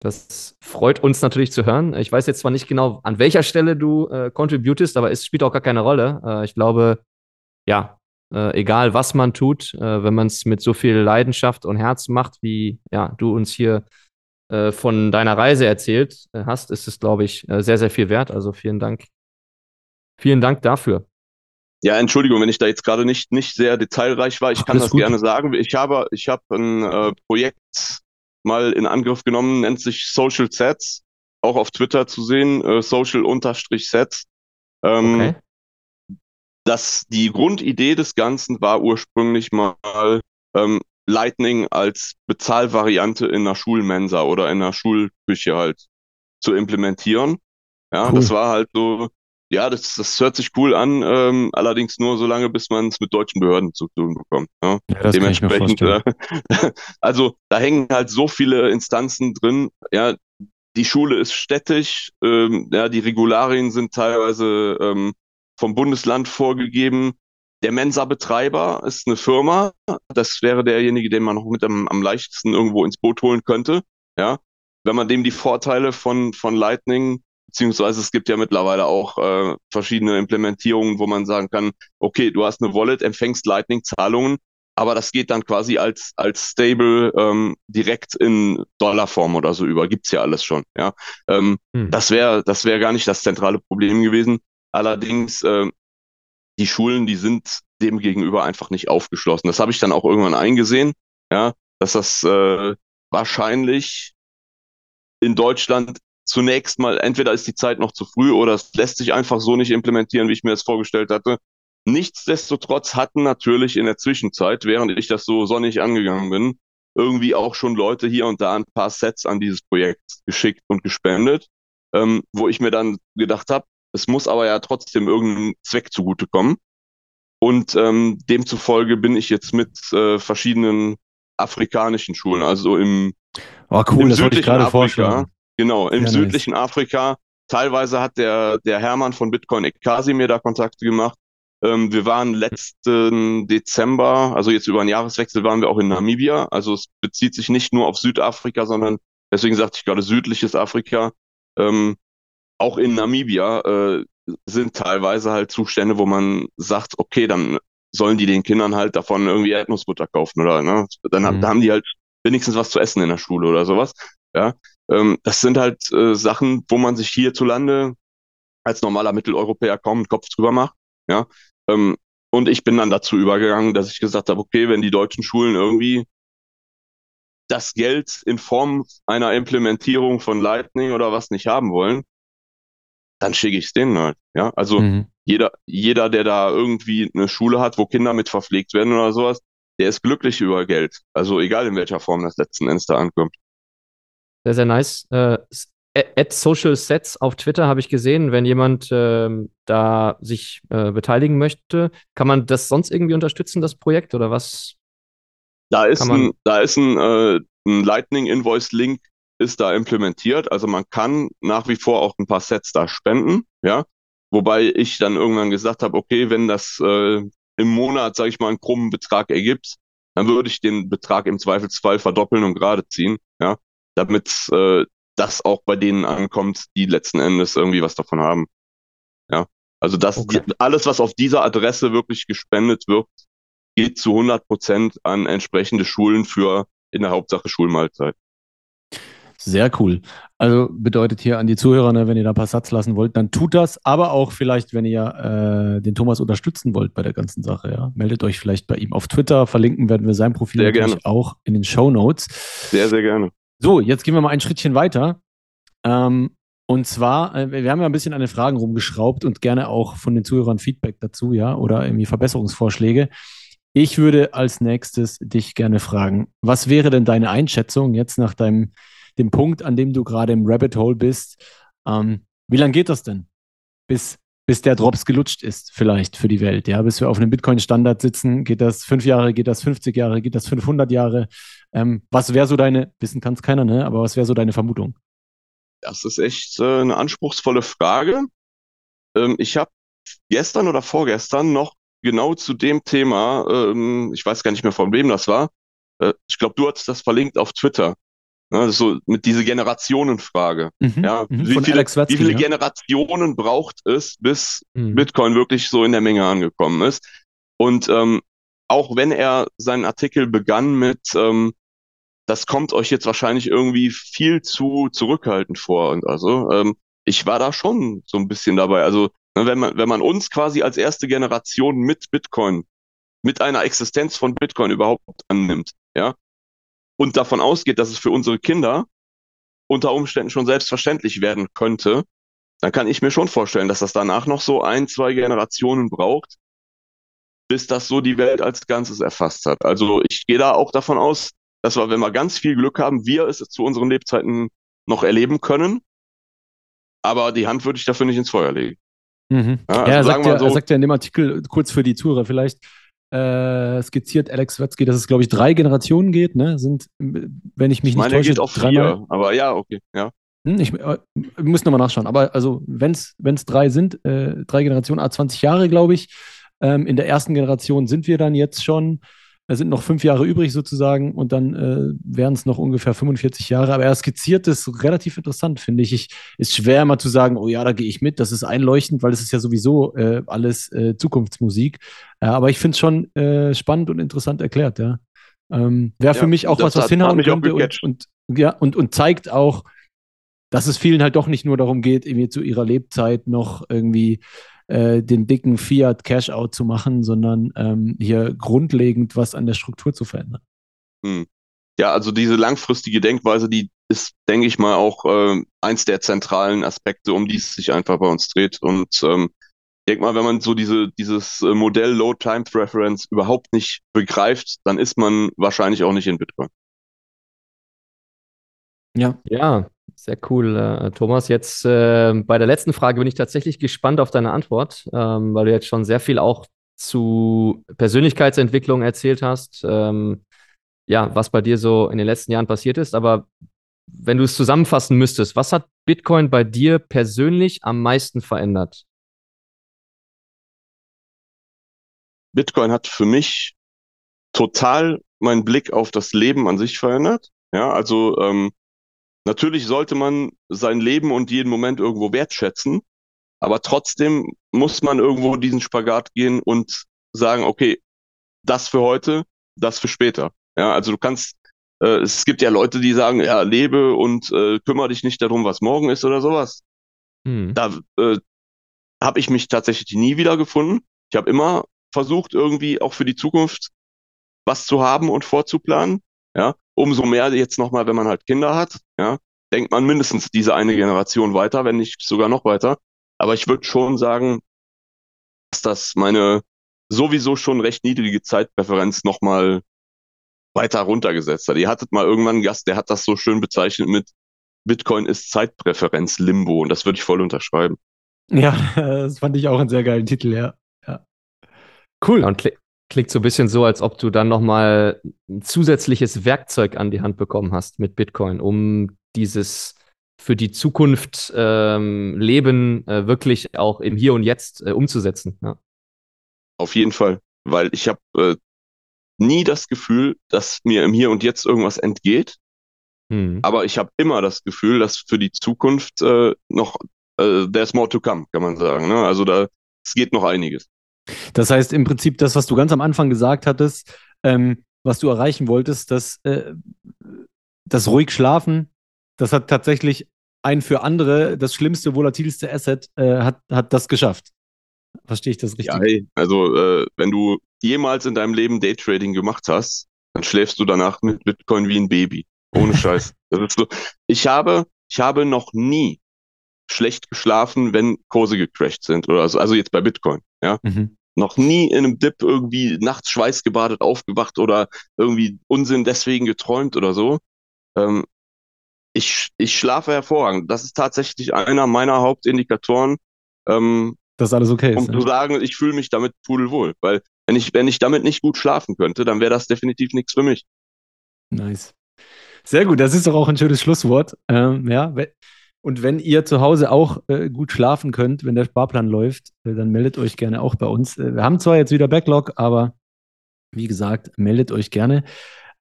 Das freut uns natürlich zu hören. Ich weiß jetzt zwar nicht genau, an welcher Stelle du äh, contributest, aber es spielt auch gar keine Rolle. Äh, ich glaube, ja, äh, egal was man tut, äh, wenn man es mit so viel Leidenschaft und Herz macht, wie ja, du uns hier äh, von deiner Reise erzählt äh, hast, ist es, glaube ich, äh, sehr, sehr viel wert. Also vielen Dank. Vielen Dank dafür. Ja, Entschuldigung, wenn ich da jetzt gerade nicht, nicht sehr detailreich war. Ich Ach, kann das gut. gerne sagen. Ich habe, ich habe ein äh, Projekt mal in Angriff genommen, nennt sich Social Sets, auch auf Twitter zu sehen, äh, Social-Sets. Ähm, Okay. Dass die Grundidee des Ganzen war ursprünglich mal ähm, Lightning als Bezahlvariante in einer Schulmensa oder in einer Schulküche halt zu implementieren. Ja, Cool. das war halt so, ja, das, das hört sich cool an, ähm, allerdings nur so lange, bis man es mit deutschen Behörden zu tun bekommt. Ja. Ja, das mir Dementsprechend, äh, also da hängen halt so viele Instanzen drin. Ja, die Schule ist städtisch, ähm, ja, die Regularien sind teilweise ähm, vom Bundesland vorgegeben. Der Mensa-Betreiber ist eine Firma. Das wäre derjenige, den man noch mit am, am leichtesten irgendwo ins Boot holen könnte. Ja, wenn man dem die Vorteile von, von Lightning, beziehungsweise es gibt ja mittlerweile auch äh, verschiedene Implementierungen, wo man sagen kann, okay, du hast eine Wallet, empfängst Lightning-Zahlungen, aber das geht dann quasi als, als Stable ähm, direkt in Dollarform oder so über. Gibt's ja alles schon. Ja, ähm, Hm. das wäre das wäre gar nicht das zentrale Problem gewesen. Allerdings äh, die Schulen, die sind dem gegenüber einfach nicht aufgeschlossen. Das habe ich dann auch irgendwann eingesehen, ja, dass das äh, wahrscheinlich in Deutschland zunächst mal, entweder ist die Zeit noch zu früh oder es lässt sich einfach so nicht implementieren, wie ich mir das vorgestellt hatte. Nichtsdestotrotz hatten natürlich in der Zwischenzeit, während ich das so sonnig angegangen bin, irgendwie auch schon Leute hier und da ein paar Sets an dieses Projekt geschickt und gespendet, ähm, wo ich mir dann gedacht habe, es muss aber ja trotzdem irgendeinem Zweck zugutekommen. Und ähm, demzufolge bin ich jetzt mit äh, verschiedenen afrikanischen Schulen, also im Oh, cool, Im das wollte ich südlichen Afrika. Genau, im nice. südlichen Afrika. Teilweise hat der, der Hermann von Bitcoin Ekasi mir da Kontakte gemacht. Ähm, wir waren letzten Dezember, also jetzt über einen Jahreswechsel, waren wir auch in Namibia. Also es bezieht sich nicht nur auf Südafrika, sondern deswegen sagte ich gerade südliches Afrika. Ähm, auch in Namibia äh, sind teilweise halt Zustände, wo man sagt, okay, dann sollen die den Kindern halt davon irgendwie Erdnussbutter kaufen oder ne? Dann Mhm. haben die halt wenigstens was zu essen in der Schule oder sowas. Ja, ähm, das sind halt äh, Sachen, wo man sich hierzulande als normaler Mitteleuropäer kaum einen Kopf drüber macht. Ja, ähm, und ich bin dann dazu übergegangen, dass ich gesagt habe, okay, wenn die deutschen Schulen irgendwie das Geld in Form einer Implementierung von Lightning oder was nicht haben wollen, dann schicke ich es denen halt. Ja, also Mhm. jeder, jeder, der da irgendwie eine Schule hat, wo Kinder mit verpflegt werden oder sowas, der ist glücklich über Geld. Also egal in welcher Form das letzten Endes da ankommt. Sehr, sehr nice. Äh, at Social Sets auf Twitter habe ich gesehen, wenn jemand ähm, da sich äh, beteiligen möchte, kann man das sonst irgendwie unterstützen, das Projekt oder was? Da ist ein, da ist ein, äh, ein Lightning Invoice Link ist da implementiert. Also man kann nach wie vor auch ein paar Sets da spenden, ja. Wobei ich dann irgendwann gesagt habe, okay, wenn das äh, im Monat, sage ich mal, einen krummen Betrag ergibt, dann würde ich den Betrag im Zweifelsfall verdoppeln und gerade ziehen, ja, damit äh, das auch bei denen ankommt, die letzten Endes irgendwie was davon haben. Ja, also das, Okay. die, alles, was auf dieser Adresse wirklich gespendet wird, geht zu 100 Prozent an entsprechende Schulen für in der Hauptsache Schulmahlzeit. Sehr cool. Also bedeutet hier an die Zuhörer, ne, wenn ihr da ein paar Satz lassen wollt, dann tut das. Aber auch vielleicht, wenn ihr äh, den Thomas unterstützen wollt bei der ganzen Sache, ja, meldet euch vielleicht bei ihm auf Twitter. Verlinken werden wir sein Profil Sehr natürlich gerne. auch in den Show Notes. Sehr, sehr gerne. So, jetzt gehen wir mal ein Schrittchen weiter. Ähm, und zwar, äh, wir haben ja ein bisschen an den Fragen rumgeschraubt und gerne auch von den Zuhörern Feedback dazu, ja, oder irgendwie Verbesserungsvorschläge. Ich würde als nächstes dich gerne fragen, was wäre denn deine Einschätzung jetzt nach deinem, dem Punkt, an dem du gerade im Rabbit Hole bist? Ähm, wie lange geht das denn? Bis, bis der Drops gelutscht ist, vielleicht für die Welt, ja, bis wir auf einem Bitcoin-Standard sitzen, geht das fünf Jahre, geht das 50 Jahre, geht das 500 Jahre? Ähm, was wäre so deine, wissen kann es keiner, ne? Aber was wäre so deine Vermutung? Das ist echt äh, eine anspruchsvolle Frage. Ähm, ich habe gestern oder vorgestern noch genau zu dem Thema, ähm, ich weiß gar nicht mehr von wem das war, äh, ich glaube, du hast das verlinkt auf Twitter. Ne, so mit diese Generationenfrage. Mhm, Ja, mhm, wie viele, Watzke, wie viele ja. Generationen braucht es, bis Mhm. Bitcoin wirklich so in der Menge angekommen ist? Und ähm, auch wenn er seinen Artikel begann mit, ähm, das kommt euch jetzt wahrscheinlich irgendwie viel zu zurückhaltend vor. Und also, ähm, ich war da schon so ein bisschen dabei. Also, ne, wenn man, wenn man uns quasi als erste Generation mit Bitcoin, mit einer Existenz von Bitcoin überhaupt annimmt, ja, und davon ausgeht, dass es für unsere Kinder unter Umständen schon selbstverständlich werden könnte, dann kann ich mir schon vorstellen, dass das danach noch so ein, zwei Generationen braucht, bis das so die Welt als Ganzes erfasst hat. Also ich gehe da auch davon aus, dass wir, wenn wir ganz viel Glück haben, wir es zu unseren Lebzeiten noch erleben können. Aber die Hand würde ich dafür nicht ins Feuer legen. Mhm. Ja, also er, sagt ja, so- er sagt ja in dem Artikel, kurz für die Zuhörer vielleicht, äh, skizziert Alex Watzke, dass es, glaube ich, drei Generationen geht, ne? Sind, wenn ich mich Ich nicht meine, er täusche, geht dreimal. vier. Aber ja, okay, ja. Hm, ich äh, muss nochmal nachschauen. Aber also, wenn es drei sind, äh, drei Generationen, a 20 Jahre, glaube ich. Ähm, in der ersten Generation sind wir dann jetzt schon. Es sind noch fünf Jahre übrig sozusagen und dann äh, wären es noch ungefähr 45 Jahre. Aber er skizziert es relativ interessant, finde ich. ich. Ist schwer immer zu sagen, oh ja, da gehe ich mit. Das ist einleuchtend, weil es ist ja sowieso äh, alles äh, Zukunftsmusik. Äh, aber ich finde es schon äh, spannend und interessant erklärt, ja. Ähm, Wäre für Ja, mich auch was, was hinhauen könnte und, und, ja, und, und zeigt auch, dass es vielen halt doch nicht nur darum geht, irgendwie zu ihrer Lebzeit noch irgendwie äh, den dicken Fiat Cash-Out zu machen, sondern ähm, hier grundlegend was an der Struktur zu verändern. Hm. Ja, also diese langfristige Denkweise, die ist, denke ich mal, auch ähm, eins der zentralen Aspekte, um die es sich einfach bei uns dreht. Und ähm, ich denke mal, wenn man so diese, dieses äh, Modell Low Time Preference überhaupt nicht begreift, dann ist man wahrscheinlich auch nicht in Bitcoin. Ja. Ja, sehr cool, äh, Thomas. Jetzt äh, bei der letzten Frage bin ich tatsächlich gespannt auf deine Antwort, ähm, weil du jetzt schon sehr viel auch zu Persönlichkeitsentwicklung erzählt hast. Ähm, ja, was bei dir so in den letzten Jahren passiert ist. Aber wenn du es zusammenfassen müsstest, was hat Bitcoin bei dir persönlich am meisten verändert? Bitcoin hat für mich total meinen Blick auf das Leben an sich verändert. Ja, also ähm, natürlich sollte man sein Leben und jeden Moment irgendwo wertschätzen, aber trotzdem muss man irgendwo diesen Spagat gehen und sagen, okay, das für heute, das für später. Ja, also du kannst, äh, es gibt ja Leute, die sagen, ja, lebe und äh, kümmere dich nicht darum, was morgen ist oder sowas. Hm. Da äh, habe ich mich tatsächlich nie wieder gefunden. Ich habe immer versucht, irgendwie auch für die Zukunft was zu haben und vorzuplanen. Ja, umso mehr jetzt nochmal, wenn man halt Kinder hat. Ja, denkt man mindestens diese eine Generation weiter, wenn nicht sogar noch weiter. Aber ich würde schon sagen, dass das meine sowieso schon recht niedrige Zeitpräferenz nochmal weiter runtergesetzt hat. Ihr hattet mal irgendwann einen Gast, der hat das so schön bezeichnet mit Bitcoin ist Zeitpräferenz Limbo und das würde ich voll unterschreiben. Ja, das fand ich auch einen sehr geilen Titel, ja. ja. Cool. Ja, und klingt so ein bisschen so, als ob du dann nochmal ein zusätzliches Werkzeug an die Hand bekommen hast mit Bitcoin, um dieses für die Zukunft ähm, Leben äh, wirklich auch im Hier und Jetzt äh, umzusetzen. Ja. Auf jeden Fall. weil ich habe äh, nie das Gefühl, dass mir im Hier und Jetzt irgendwas entgeht, Hm. aber ich habe immer das Gefühl, dass für die Zukunft äh, noch äh, there's more to come, kann man sagen. Ne? Also da es geht noch einiges. Das heißt im Prinzip das, was du ganz am Anfang gesagt hattest, ähm, was du erreichen wolltest, dass äh, das ruhig schlafen, das hat tatsächlich ein für andere das schlimmste, volatilste Asset, äh, hat, hat das geschafft. Verstehe ich das richtig? Ja, hey, also äh, wenn du jemals in deinem Leben Daytrading gemacht hast, dann schläfst du danach mit Bitcoin wie ein Baby. Ohne Scheiß. So. Ich habe, ich habe noch nie schlecht geschlafen, wenn Kurse gecrashed sind oder so. Also jetzt bei Bitcoin, ja. Mhm. Noch nie in einem Dip irgendwie nachts schweißgebadet aufgewacht oder irgendwie Unsinn deswegen geträumt oder so. Ähm, ich, ich schlafe hervorragend. Das ist tatsächlich einer meiner Hauptindikatoren, ähm, Dass alles okay um ist. zu sagen, ich fühle mich damit pudelwohl. Weil wenn ich, wenn ich damit nicht gut schlafen könnte, dann wäre das definitiv nichts für mich. Nice. Sehr gut, das ist doch auch ein schönes Schlusswort. Ähm, ja, und wenn ihr zu Hause auch äh, gut schlafen könnt, wenn der Sparplan läuft, äh, dann meldet euch gerne auch bei uns. Äh, wir haben zwar jetzt wieder Backlog, aber wie gesagt, meldet euch gerne.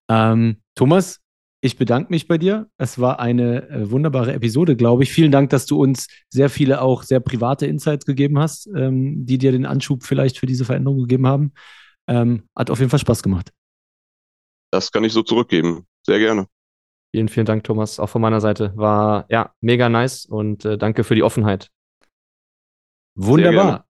Ähm, Thomas, ich bedanke mich bei dir. Es war eine äh, wunderbare Episode, glaube ich. Vielen Dank, dass du uns sehr viele auch sehr private Insights gegeben hast, ähm, die dir den Anschub vielleicht für diese Veränderung gegeben haben. Ähm, hat auf jeden Fall Spaß gemacht. Das kann ich so zurückgeben. Sehr gerne. Vielen, vielen Dank, Thomas. Auch von meiner Seite. War ja mega nice und äh, danke für die Offenheit. Wunderbar.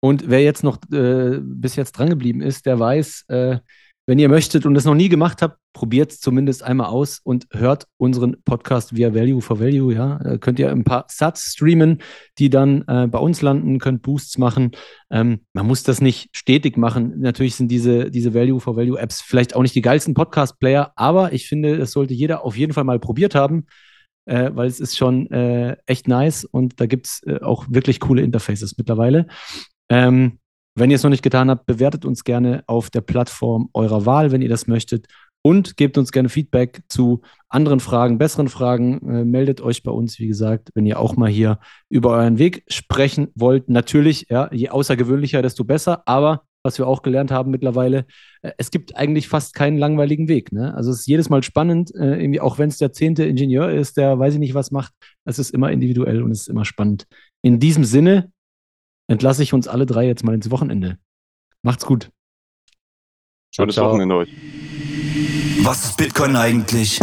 Und wer jetzt noch äh, bis jetzt drangeblieben ist, der weiß, äh, wenn ihr möchtet und es noch nie gemacht habt, probiert es zumindest einmal aus und hört unseren Podcast via Value for Value. Ja, äh, könnt ihr ein paar Sats streamen, die dann äh, bei uns landen, könnt Boosts machen. Ähm, man muss das nicht stetig machen. Natürlich sind diese, diese Value for Value Apps vielleicht auch nicht die geilsten Podcast-Player, aber ich finde, das sollte jeder auf jeden Fall mal probiert haben äh, weil es ist schon äh, echt nice und da gibt es äh, auch wirklich coole Interfaces mittlerweile. Ähm, wenn ihr es noch nicht getan habt, bewertet uns gerne auf der Plattform eurer Wahl, wenn ihr das möchtet. Und gebt uns gerne Feedback zu anderen Fragen, besseren Fragen. Äh, meldet euch bei uns, wie gesagt, wenn ihr auch mal hier über euren Weg sprechen wollt. Natürlich, ja, je außergewöhnlicher, desto besser. Aber was wir auch gelernt haben mittlerweile, äh, es gibt eigentlich fast keinen langweiligen Weg. Ne? Also es ist jedes Mal spannend, äh, irgendwie, auch wenn es der zehnte Ingenieur ist, der weiß ich nicht was macht. Es ist immer individuell und es ist immer spannend. In diesem Sinne entlasse ich uns alle drei jetzt mal ins Wochenende. Macht's gut. Schönes ciao. Wochenende euch. Was ist Bitcoin eigentlich?